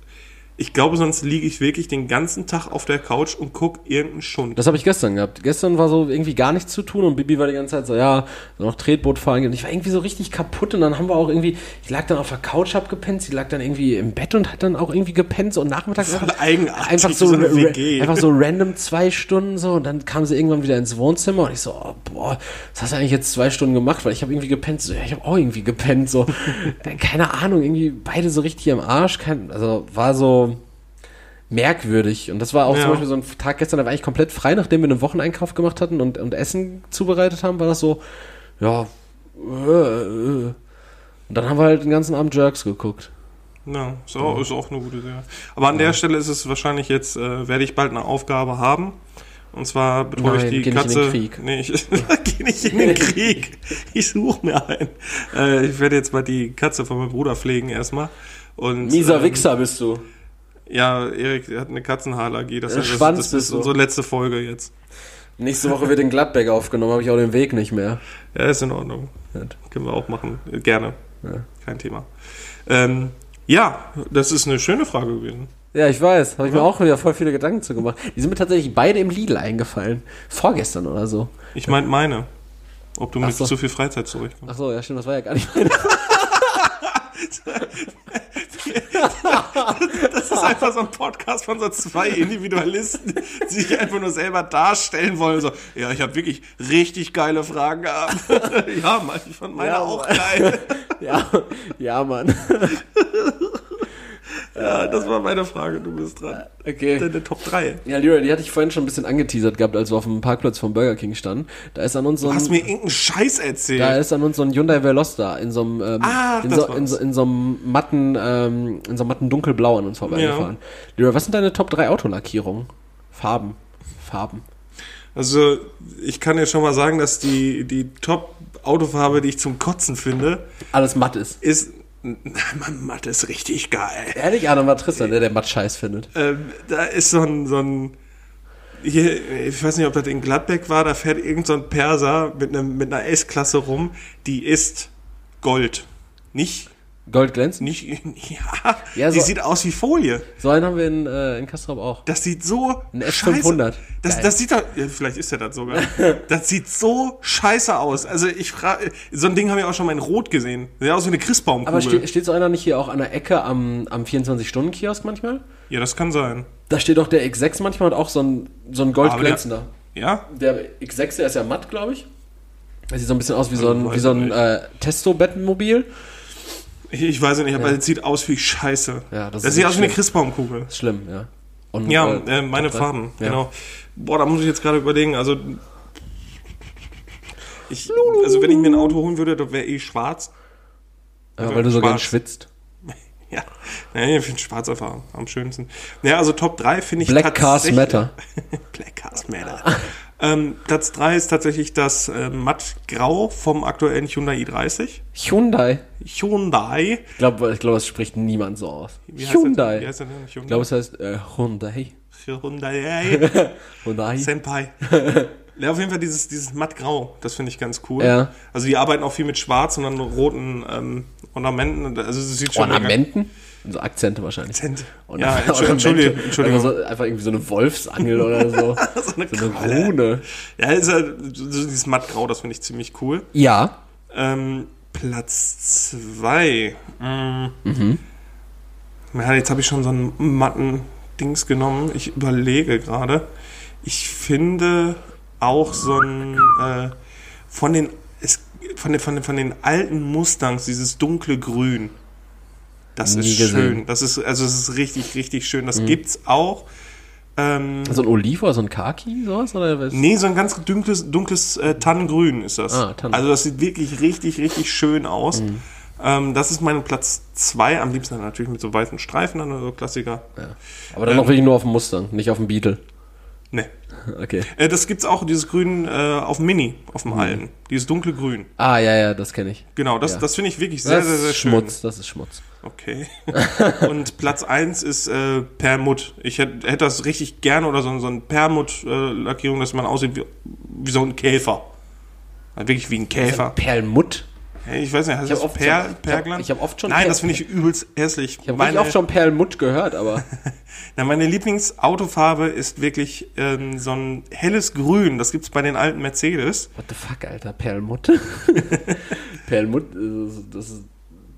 A: ich glaube, sonst liege ich wirklich den ganzen Tag auf der Couch und guck irgendeinen Schund.
B: Das habe ich gestern gehabt. Gestern war so irgendwie gar nichts zu tun und Bibi war die ganze Zeit so, ja, noch Tretboot fahren. Und ich war irgendwie so richtig kaputt und dann haben wir auch irgendwie, ich lag dann auf der Couch, hab gepennt, sie lag dann irgendwie im Bett und hat dann auch irgendwie gepennt, so nachmittags
A: Voll
B: einfach,
A: eigenartig,
B: einfach so,
A: so
B: einfach so random zwei Stunden so und dann kam sie irgendwann wieder ins Wohnzimmer und ich so, oh, boah, was hast du eigentlich jetzt zwei Stunden gemacht? Weil ich habe irgendwie gepennt, so, ja, ich habe auch irgendwie gepennt, so, keine Ahnung, irgendwie beide so richtig im Arsch, kein, also war so, merkwürdig. Und das war auch
A: Ja.
B: zum Beispiel so ein Tag gestern, da war ich komplett frei, nachdem wir einen Wocheneinkauf gemacht hatten und, und Essen zubereitet haben, war das so, ja, äh, äh. Und dann haben wir halt den ganzen Abend Jerks geguckt.
A: Ja, ist auch, ist auch eine gute Idee. Aber an der Stelle ist es wahrscheinlich jetzt, äh, werde ich bald eine Aufgabe haben. Und zwar betreue
B: Nein,
A: ich die
B: geh nicht in
A: Katze.
B: den Krieg.
A: Nee, ich gehe nicht in den Krieg. Ich suche mir einen. Äh, ich werde jetzt mal die Katze von meinem Bruder pflegen erstmal. Und,
B: Mieser
A: ähm,
B: Wichser bist du.
A: Ja, Erik hat eine Katzenhaarallergie. Das,
B: Äh,
A: heißt, das, das ist unsere letzte Folge jetzt.
B: Nächste Woche wird in Gladbeck aufgenommen, habe ich auch den Weg nicht mehr.
A: Ja, ist in Ordnung.
B: Gut.
A: Können wir auch machen. Äh, Gerne.
B: Ja.
A: Kein Thema. Ähm, ja, das ist eine schöne Frage gewesen.
B: Ja, ich weiß. Habe ich mir auch wieder voll viele Gedanken zu gemacht. Die sind mir tatsächlich beide im Lidl eingefallen. Vorgestern oder so.
A: Ich meinte meine. Ob du
B: Ach
A: mit
B: so.
A: zu viel Freizeit zurechtkommst.
B: Ach so, ja, stimmt, das war ja gar nicht meine.
A: Das ist einfach so ein Podcast von so zwei Individualisten, die sich einfach nur selber darstellen wollen. So, ja, ich habe wirklich richtig geile Fragen gehabt. ja, Mann, ich fand meine
B: Ja,
A: auch geil.
B: ja, ja, Mann.
A: Ja, das war meine Frage. Du bist dran.
B: Okay.
A: Deine Top 3.
B: Ja, Leroy, die hatte ich vorhin schon ein bisschen angeteasert gehabt, als wir auf dem Parkplatz vom Burger King standen. Da ist an uns so
A: Du hast
B: ein,
A: mir irgendeinen Scheiß erzählt.
B: da ist an uns so ein Hyundai Veloster in so einem, ähm,
A: Ah,
B: in, so, in, so, in so einem matten, ähm, in so einem matten dunkelblau an uns vorbeigefahren. Leroy, was sind deine Top 3 Autolackierungen? Farben. Farben.
A: Also, ich kann dir schon mal sagen, dass die, die Top-Autofarbe, die ich zum Kotzen finde,
B: Alles matt ist.
A: ist. Mann, Matt ist richtig geil.
B: Ehrlich, Adam war Tristan, der der matt scheiß findet.
A: Ähm, da ist so ein, so ein hier, ich weiß nicht, ob das in Gladbeck war, da fährt irgend so ein Perser mit, einem, mit einer S-Klasse rum, die ist Gold. Nicht
B: Goldglänzend?
A: Nicht, ja,
B: Ja,
A: die
B: so-
A: sieht aus wie Folie.
B: So einen haben wir in, äh, in Kastrop auch.
A: Das sieht so
B: Ein
A: scheiße-
B: F500.
A: Das, das sieht doch, ja, vielleicht ist er das sogar. das sieht so scheiße aus. Also ich frage, so ein Ding haben wir auch schon mal in Rot gesehen. Sieht aus wie eine Christbaumkugel.
B: Aber steht, steht so einer nicht hier auch an der Ecke am, am 24-Stunden-Kiosk manchmal?
A: ja, das kann sein.
B: Da steht auch der X6 manchmal und auch so ein, so ein goldglänzender.
A: Ja?
B: Der X6, der ist ja matt, glaube ich. Der sieht so ein bisschen aus wie so ein, wie so ein äh, Testo-Bettenmobil.
A: Ich, weiß es nicht, aber es sieht aus wie Scheiße.
B: Ja, das
A: das sieht aus wie eine
B: schlimm.
A: Christbaumkugel.
B: Ist schlimm, ja. Und,
A: Ja,
B: äh,
A: äh, meine
B: Top.
A: Farben,
B: Ja.
A: genau. Boah, da muss ich jetzt gerade überlegen, also ich, also wenn ich mir ein Auto holen würde, das wäre eh schwarz.
B: Ja, weil du so gern schwitzt.
A: Ja, nee, ich finde schwarz einfach am schönsten. Ja, also Top 3 finde ich
B: Black Cars Matter.
A: Black Cars Matter. ähm, Platz 3 ist tatsächlich das äh, mattgrau vom aktuellen Hyundai i30.
B: Hyundai.
A: Hyundai.
B: Ich glaube, ich glaub, das spricht niemand so aus.
A: Wie heißt
B: Hyundai.
A: Das, wie heißt der denn?
B: Ich
A: Hyundai.
B: glaube, es heißt äh, Hyundai.
A: Hyundai.
B: Hyundai.
A: Senpai. Ja, auf jeden Fall dieses, dieses mattgrau, das finde ich ganz cool.
B: Ja.
A: Also die arbeiten auch viel mit Schwarz und dann roten ähm, Ornamenten. Also es sieht schon
B: Ornamenten? So Akzente wahrscheinlich.
A: Akzent.
B: Und
A: Ja. Entschuldigung, Entschuldigung.
B: Einfach, so, einfach irgendwie so eine Wolfsangel oder so.
A: So eine
B: so eine. Rune.
A: Ja, ist halt, so dieses mattgrau, das finde ich ziemlich cool.
B: Ja.
A: Ähm, Platz zwei. Mhm. Ja, jetzt habe ich schon so einen matten Dings genommen. Ich überlege gerade. Ich finde auch so ein äh, von den es, von den, von den von den alten Mustangs dieses dunkle Grün. Das
B: Nie
A: ist
B: gesehen.
A: schön. Das ist also es ist richtig richtig schön. Das gibt's auch. Ähm,
B: So ein Oliv oder so ein Kaki, sowas? Oder was?
A: Nee, so ein ganz dunkles, dunkles äh, Tannengrün ist das.
B: Ah, Tannen.
A: Also das sieht wirklich richtig, richtig schön aus.
B: Mhm.
A: Ähm, das ist mein Platz 2. Am liebsten natürlich mit so weißen Streifen, dann so Klassiker.
B: Ja. Aber dann noch wirklich nur auf dem Mustang, nicht auf dem Beetle.
A: Nee.
B: Okay.
A: Äh, das gibt's auch, dieses Grün äh, auf dem Mini, auf dem alten. Dieses dunkle Grün.
B: Ah, ja, ja, das kenne ich.
A: Genau, das,
B: Ja.
A: das finde ich wirklich sehr,
B: Das
A: sehr, sehr schön.
B: Schmutz, das ist Schmutz.
A: Okay. Und Platz 1 ist äh, Perlmutt. Ich hätte hätt das richtig gerne oder so, so ein Perlmutt-Lackierung, dass man aussieht wie, wie so ein Käfer. Also wirklich wie ein Käfer.
B: Perlmutt?
A: Ich weiß nicht, heißt das
B: oft-
A: per,
B: ich hab-
A: Pergland?
B: ich hab oft schon
A: Nein,
B: Per-
A: das finde ich übelst hässlich.
B: Ich habe oft schon Perlmutt gehört, aber
A: na, meine Lieblingsautofarbe ist wirklich ähm, so ein helles Grün. Das gibt's bei den alten Mercedes.
B: what the fuck, Alter, Perlmutt? Perlmutt, äh, das ist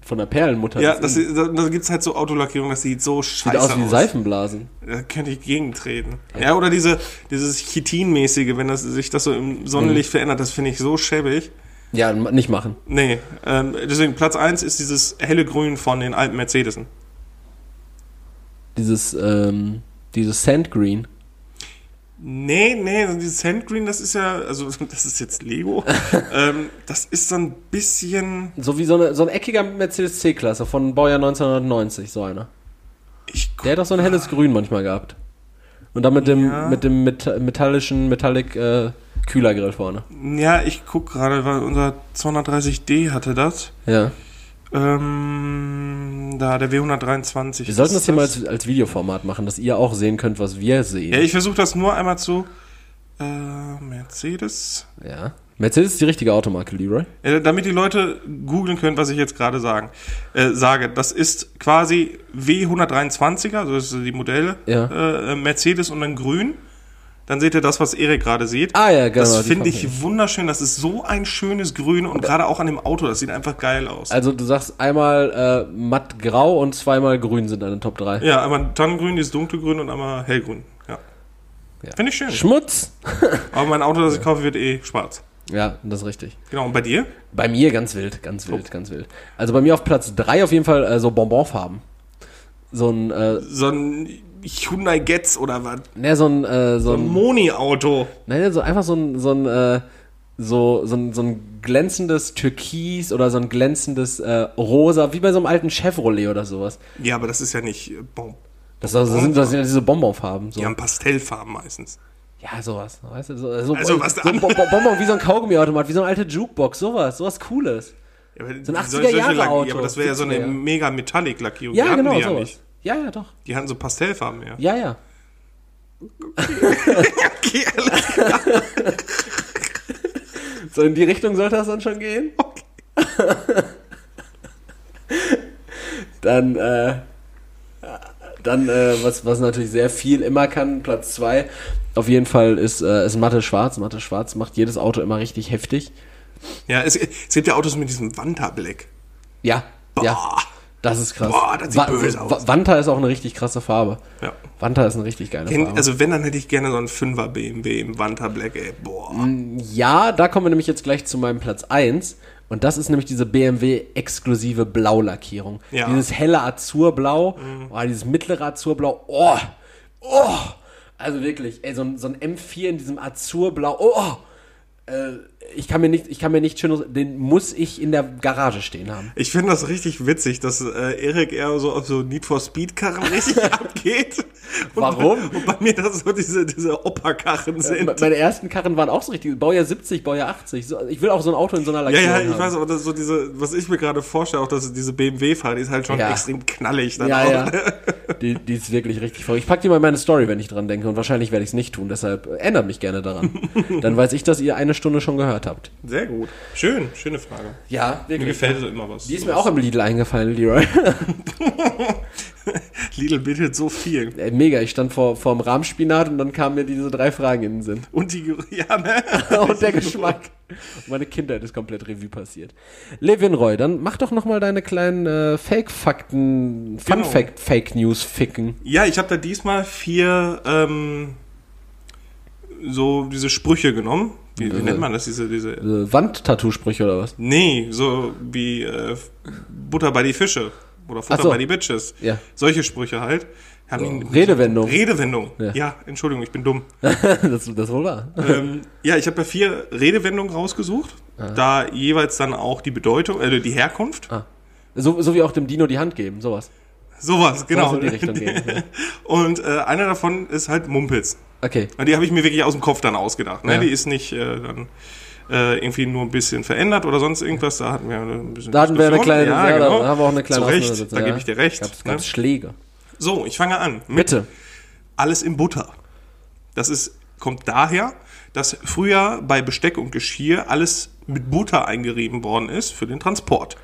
B: von der Perlenmutter.
A: Ja,
B: das
A: das, da, gibt's halt so Autolackierung, das sieht so scheiße
B: sieht aus wie Seifenblasen.
A: Da könnte ich gegentreten. Ja, oder diese, dieses Chitinmäßige, wenn das, sich das so im Sonnenlicht
B: Mhm.
A: verändert, das finde ich so schäbig.
B: Ja, nicht machen.
A: Nee, ähm, deswegen Platz 1 ist dieses helle Grün von den alten Mercedesen.
B: Dieses, ähm, dieses Sandgreen.
A: Nee, nee, also dieses Sandgreen, das ist ja, also das ist jetzt Lego. ähm, das ist so ein bisschen,
B: So wie so, eine, so ein eckiger Mercedes C-Klasse von Baujahr 1990, so einer.
A: ich
B: Der hat doch so ein helles Grün manchmal gehabt. Und dann mit dem,
A: Ja.
B: mit dem Meta metallischen Metallic äh, Kühlergrill vorne.
A: Ja, ich guck gerade, weil unser 230D hatte das.
B: Ja.
A: Ähm, da, der W123.
B: Wir sollten das hier mal
A: ist
B: als, als Videoformat machen, dass ihr auch sehen könnt, was wir sehen.
A: Ja, ich versuche das nur einmal zu. Äh, Mercedes.
B: Ja. Mercedes ist die richtige Automarke, Leroy.
A: Äh, damit die Leute googeln können, was ich jetzt gerade sagen, äh, sage. Das ist quasi W123er, also das sind die Modelle.
B: Ja.
A: Äh, Mercedes und dann grün. Dann seht ihr das, was Erik gerade sieht.
B: Ah ja, genau.
A: das finde ich wunderschön. Das ist so ein schönes Grün und gerade auch an dem Auto, das sieht einfach geil aus.
B: Also du sagst einmal äh, mattgrau und zweimal grün sind deine Top 3.
A: Ja, einmal Tannengrün, dieses dunkelgrün und einmal hellgrün. Ja.
B: Ja.
A: Finde ich schön.
B: Schmutz!
A: Aber mein Auto, das ich kaufe, wird eh schwarz.
B: Ja, das ist richtig.
A: Genau. Und bei dir?
B: Bei mir ganz wild, ganz wild, ganz wild. Also bei mir auf Platz 3 auf jeden Fall äh, so Bonbonfarben. So ein, äh,
A: So ein Hyundai Getz oder was?
B: ne, so ein, äh, so
A: So ein Moni-Auto.
B: ne, so einfach so ein, so ein, äh, so, so ein, so ein glänzendes Türkis oder so ein glänzendes äh, Rosa, wie bei so einem alten Chevrolet oder sowas.
A: Ja, aber das ist ja nicht äh, Bon.
B: Das, das, sind, das sind ja diese Bonbonfarben. So.
A: Die haben Pastellfarben meistens.
B: Ja, sowas. Weißt du, so, so,
A: Also, was
B: so ein Bonbon wie so ein Kaugummiautomat, wie so eine alte Jukebox, sowas, sowas Cooles.
A: Ja,
B: So ein
A: solche
B: 80er Jahre Auto,
A: Ja, aber das wäre ja so eine
B: 70er.
A: mega Metallic-Lackierung.
B: Ja,
A: die hatten
B: genau,
A: die ja
B: sowas.
A: nicht.
B: Ja, ja, doch.
A: Die hatten so Pastellfarben mehr.
B: Ja, ja.
A: Okay, alles
B: So in die Richtung sollte das dann schon gehen? Dann, äh, dann äh, was, was natürlich sehr viel immer kann, Platz zwei auf jeden Fall ist, äh, ist Matte Schwarz. Matte Schwarz macht jedes Auto immer richtig heftig.
A: Ja, es, es gibt ja Autos mit diesem Wanta-Black.
B: Ja,
A: Boah.
B: ja. Das ist krass.
A: Boah, das sieht böse
B: Wa-
A: aus.
B: Wanta ist auch eine richtig krasse Farbe.
A: Ja.
B: Wanta ist eine richtig geile Farbe.
A: Also wenn, dann hätte ich gerne so einen 5er BMW im Wanta-Black, ey. Boah.
B: Ja, da kommen wir nämlich jetzt gleich zu meinem Platz 1. Und das ist nämlich diese BMW-exklusive Blaulackierung.
A: Ja.
B: Dieses helle Azurblau, oh, dieses mittlere Azurblau. Oh, oh. Also wirklich, ey, so ein, so ein M4 in diesem Azurblau. Oh, oh. Äh, ich kann mir nicht, ich kann mir nicht schön, den muss ich in der Garage stehen haben.
A: Ich finde das richtig witzig, dass äh, Erik eher so auf so Need for Speed Karren richtig abgeht. Und
B: Warum?
A: Bei, und bei mir das so diese, diese Opa-Karren sind.
B: Me- Meine ersten Karren waren auch so richtig, Baujahr 70, Baujahr 80. So, ich will auch so ein Auto in so einer
A: ja,
B: Lackierung
A: ja, ich
B: haben.
A: weiß, aber so diese, was ich mir gerade vorstelle, auch dass diese BMW-Fahrer, die ist halt schon
B: Ja.
A: extrem knallig dann
B: Ja,
A: auch.
B: ja. Die, die ist wirklich richtig voll. Ich pack die mal in meine Story, wenn ich dran denke. Und wahrscheinlich werde ich es nicht tun. Deshalb ändert mich gerne daran. Dann weiß ich, dass ihr eine Stunde schon gehört habt.
A: Sehr gut. Schön, schöne Frage.
B: Ja,
A: Mir gefällt so immer was.
B: Die ist mir auch im Lidl eingefallen, Leroy.
A: Lidl bietet so viel.
B: Ey, mega, ich stand vor, vor dem Rahmspinat und dann kamen mir diese drei Fragen in den Sinn.
A: Und die, ja, ne?
B: und der Geschmack. Meine Kindheit ist komplett Revue passiert. Levin Roy, dann mach doch noch mal deine kleinen äh, Fake-Fakten,
A: Genau.
B: Fun-Fact-Fake-News ficken.
A: Ja, ich habe da diesmal vier ähm, so diese Sprüche genommen. Wie, wie nennt man das? Diese, diese.
B: Äh, Wandtattoo-Sprüche oder was?
A: Nee, so wie äh, Butter bei die Fische oder Futter
B: so.
A: bei die Bitches.
B: Ja.
A: Solche Sprüche halt. Haben ihn-
B: Redewendung.
A: Redewendung.
B: Ja.
A: Ja. Entschuldigung, ich bin dumm.
B: das, das wohl wahr.
A: ähm, ja, ich habe da vier Redewendungen rausgesucht. Da jeweils dann auch die Bedeutung, äh, die Herkunft.
B: Ah. So, so wie auch dem Dino die Hand geben, sowas.
A: Sowas, genau.
B: die Richtung gehen, ja.
A: Und äh, einer davon ist halt Mumpitz.
B: Okay.
A: Und die habe ich mir wirklich aus dem Kopf dann ausgedacht. Ne?
B: Ja.
A: Die ist nicht äh, dann äh, irgendwie nur ein bisschen verändert oder sonst irgendwas. Da hatten wir ein bisschen
B: Da hatten wir eine kleine,
A: ja,
B: ja,
A: genau.
B: da haben wir auch eine kleine
A: Zu Recht, da
B: ja.
A: gebe ich dir recht.
B: Gab's,
A: ne?
B: gab's Schläge.
A: So, ich fange an.
B: Bitte.
A: alles in Butter. Das ist, kommt daher, dass früher bei Besteck und Geschirr alles mit Butter eingerieben worden ist für den Transport.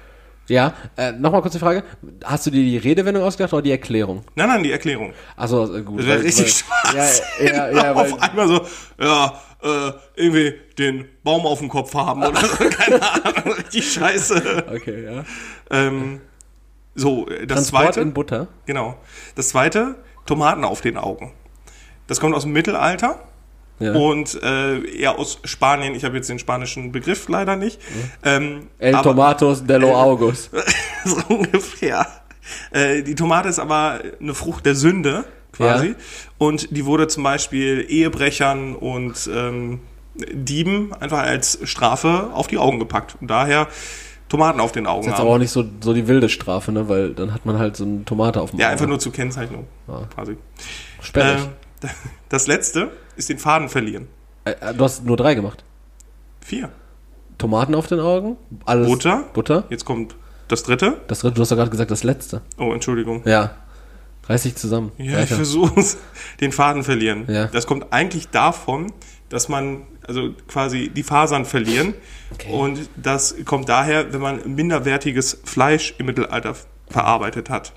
B: Ja, äh, nochmal kurz die Frage. Hast du dir die Redewendung ausgedacht oder die Erklärung?
A: Nein, nein, die Erklärung.
B: Also gut.
A: Das wäre
B: weil-
A: richtig
B: weil-
A: Spaß.
B: Ja, ja, ja, weil,
A: auf einmal so, ja, äh, irgendwie den Baum auf dem Kopf haben oder so, keine Ahnung, richtig scheiße.
B: okay, ja.
A: Ähm, so, äh, das
B: Transport
A: zweite,
B: in Butter.
A: genau. Das zweite, Tomaten auf den Augen. Das kommt aus dem Mittelalter
B: Ja.
A: und äh, eher aus Spanien. Ich habe jetzt den spanischen Begriff leider nicht. Ähm,
B: El
A: aber-
B: Tomatos dello August.
A: so ungefähr. Äh, die Tomate ist aber eine Frucht der Sünde, quasi.
B: Ja.
A: Und die wurde zum Beispiel Ehebrechern und ähm, Dieben einfach als Strafe auf die Augen gepackt. Und daher Tomaten auf den Augen
B: Jetzt
A: haben.
B: aber auch nicht so, so die wilde Strafe, ne? Weil dann hat man halt so eine Tomate auf dem
A: Ja,
B: Auge.
A: einfach nur zur Kennzeichnung,
B: Ah.
A: quasi.
B: Sperrig.
A: Äh, das letzte ist den Faden verlieren.
B: Äh, äh, du hast nur drei gemacht.
A: Vier.
B: Tomaten auf den Augen. Alles.
A: Butter.
B: Butter.
A: Jetzt kommt das dritte.
B: Das dritte, du hast doch gerade gesagt, das letzte.
A: Oh, Entschuldigung.
B: Ja. Reiß dich zusammen.
A: Ja, ich
B: Weiter.
A: versuche es. Den Faden verlieren.
B: Ja.
A: Das kommt eigentlich davon, dass man, also quasi die Fasern verlieren.
B: Okay.
A: Und das kommt daher, wenn man minderwertiges Fleisch im Mittelalter verarbeitet hat.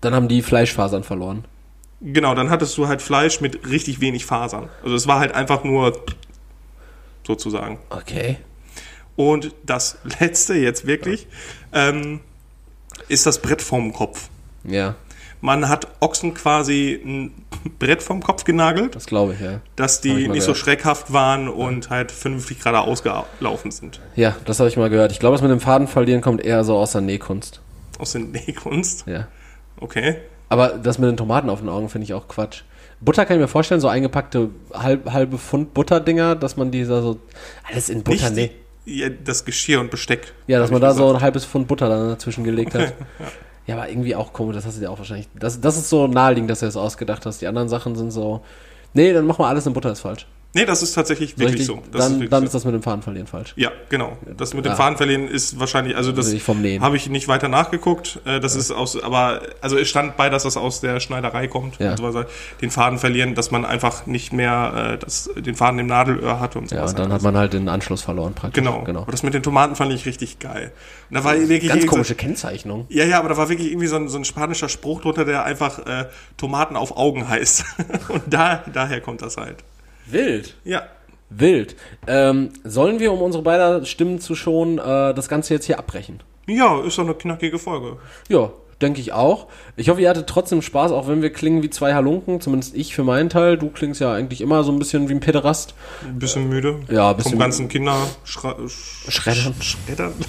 B: Dann haben die Fleischfasern verloren.
A: Genau, dann hattest du halt Fleisch mit richtig wenig Fasern. Also es war halt einfach nur sozusagen.
B: Okay.
A: Und das letzte jetzt wirklich ähm, ist das Brett vorm Kopf.
B: Ja,
A: Man hat Ochsen quasi ein Brett vom Kopf genagelt.
B: das glaube ich, ja.
A: dass die nicht so
B: gehört.
A: schreckhaft waren und halt vernünftig gerade ausgelaufen sind.
B: Ja, das habe ich mal gehört. Ich glaube, das mit dem Faden verlieren kommt eher so aus der Nähkunst.
A: Aus der Nähkunst.
B: Ja.
A: Okay.
B: Aber das mit den Tomaten auf den Augen finde ich auch Quatsch. Butter kann ich mir vorstellen, so eingepackte halb, halbe Pfund Butterdinger, dass man dieser so alles in Butter
A: Nicht
B: nee.
A: die, ja, das Geschirr und Besteck.
B: Ja, dass man da so
A: gesagt.
B: ein halbes Pfund Butter dann dazwischen gelegt hat. Ja, aber irgendwie auch komisch, das hast du dir auch wahrscheinlich. Das, das ist so naheliegend, dass du das ausgedacht hast. Die anderen Sachen sind so. Nee, dann mach mal alles in Butter, ist falsch.
A: Nee, das ist tatsächlich wirklich
B: Richtig?
A: so. Das
B: dann,
A: wirklich
B: dann
A: so.
B: ist das mit dem Fadenverlieren falsch.
A: Ja, genau. Das mit dem
B: Ja.
A: Fadenverlieren ist wahrscheinlich, also das
B: ich
A: habe ich nicht weiter nachgeguckt. Äh, Das ist aus, aber also es stand bei, dass das aus der Schneiderei kommt.
B: Ja.
A: Und so. Den Faden verlieren, dass man einfach nicht mehr äh, das, den Faden im Nadelöhr hat und
B: Ja,
A: sowas.
B: und dann hat man halt den Anschluss verloren praktisch.
A: genau.
B: genau.
A: Aber das mit den Tomaten fand ich richtig geil. Und da war wirklich
B: Ganz
A: irgend so-
B: komische Kennzeichnung.
A: Ja, ja, aber da war wirklich irgendwie so ein, so ein spanischer Spruch drunter, der einfach äh, Tomaten auf Augen heißt. und da, daher kommt das halt.
B: Wild.
A: Ja.
B: Wild. Ähm, sollen wir, um unsere beider Stimmen zu schonen, äh, das Ganze jetzt hier abbrechen?
A: Ja, ist doch eine knackige Folge.
B: Ja, denke ich auch. Ich hoffe, ihr hattet trotzdem Spaß, auch wenn wir klingen wie zwei Halunken. Zumindest ich für meinen Teil. Du klingst ja eigentlich immer so ein bisschen wie ein Pederast.
A: Ein bisschen müde.
B: Ja, ein bisschen
A: Vom ganzen Kinder Schra
B: Schreddern.
A: Schreddern.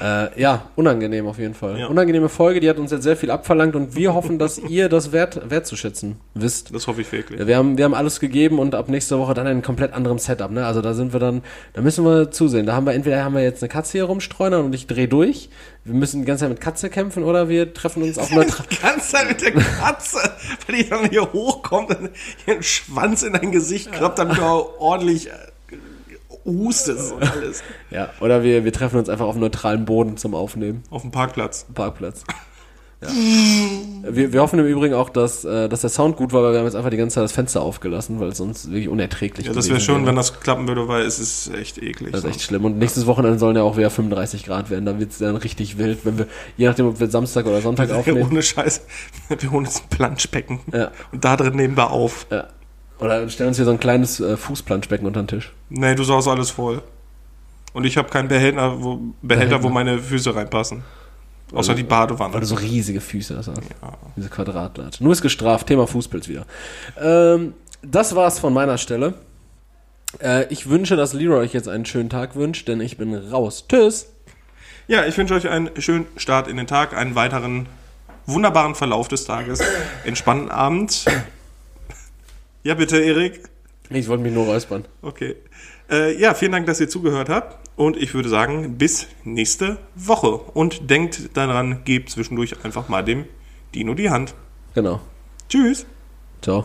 B: Äh, ja, unangenehm auf jeden Fall.
A: Ja.
B: Unangenehme Folge, die hat uns jetzt sehr viel abverlangt und wir hoffen, dass ihr das wert, wertzuschätzen wisst.
A: Das hoffe ich wirklich.
B: Wir haben, wir haben alles gegeben und ab nächster Woche dann in komplett anderem Setup, ne? Also da sind wir dann, da müssen wir zusehen. Da haben wir entweder haben wir jetzt eine Katze hier rumstreunern und ich dreh durch. Wir müssen die ganze Zeit mit Katze kämpfen oder wir treffen uns auf neutral.
A: Die ganze Zeit mit der Katze, weil die dann hier hochkommt und ihren Schwanz in dein Gesicht klappt, damit du auch ordentlich äh, hustest und alles.
B: ja, oder wir, wir treffen uns einfach auf neutralem Boden zum Aufnehmen.
A: Auf dem Parkplatz.
B: Parkplatz. Ja. Wir, wir hoffen im Übrigen auch, dass, äh, dass der Sound gut war, weil wir haben jetzt einfach die ganze Zeit das Fenster aufgelassen, weil es sonst wirklich unerträglich
A: Ja, das wäre schön, wenn das klappen würde, weil es ist echt eklig.
B: Das ist echt schlimm. Und nächstes Wochenende sollen ja auch wieder 35 Grad werden. Da wird es dann richtig wild, wenn wir, je nachdem, ob wir Samstag oder Sonntag
A: Ja,
B: aufnehmen.
A: ohne Scheiß. Wir holen uns ein Planschbecken.
B: Ja.
A: Und da drin nehmen wir auf.
B: Ja. Oder stellen uns hier so ein kleines äh, Fußplanschbecken unter den Tisch.
A: Nee, du saust alles voll. Und ich habe keinen Behälter, wo, Behälter, wo meine Füße reinpassen. Außer die Badewanne.
B: Weil du so riesige Füße hast. Diese Quadratlatsch. Nur ist gestraft. Thema Fußpilz wieder. Ähm, das war's von meiner Stelle. Äh, ich wünsche, dass Leroy euch jetzt einen schönen Tag wünscht, denn ich bin raus. Tschüss.
A: Ja, ich wünsche euch einen schönen Start in den Tag, einen weiteren wunderbaren Verlauf des Tages, entspannten Abend. Ja, bitte, Erik.
B: Ich wollte mich nur räuspern.
A: Okay. Äh, ja, vielen Dank, dass ihr zugehört habt. Und ich würde sagen, bis nächste Woche. Und denkt daran, gebt zwischendurch einfach mal dem Dino die Hand.
B: Genau.
A: Tschüss.
B: Ciao.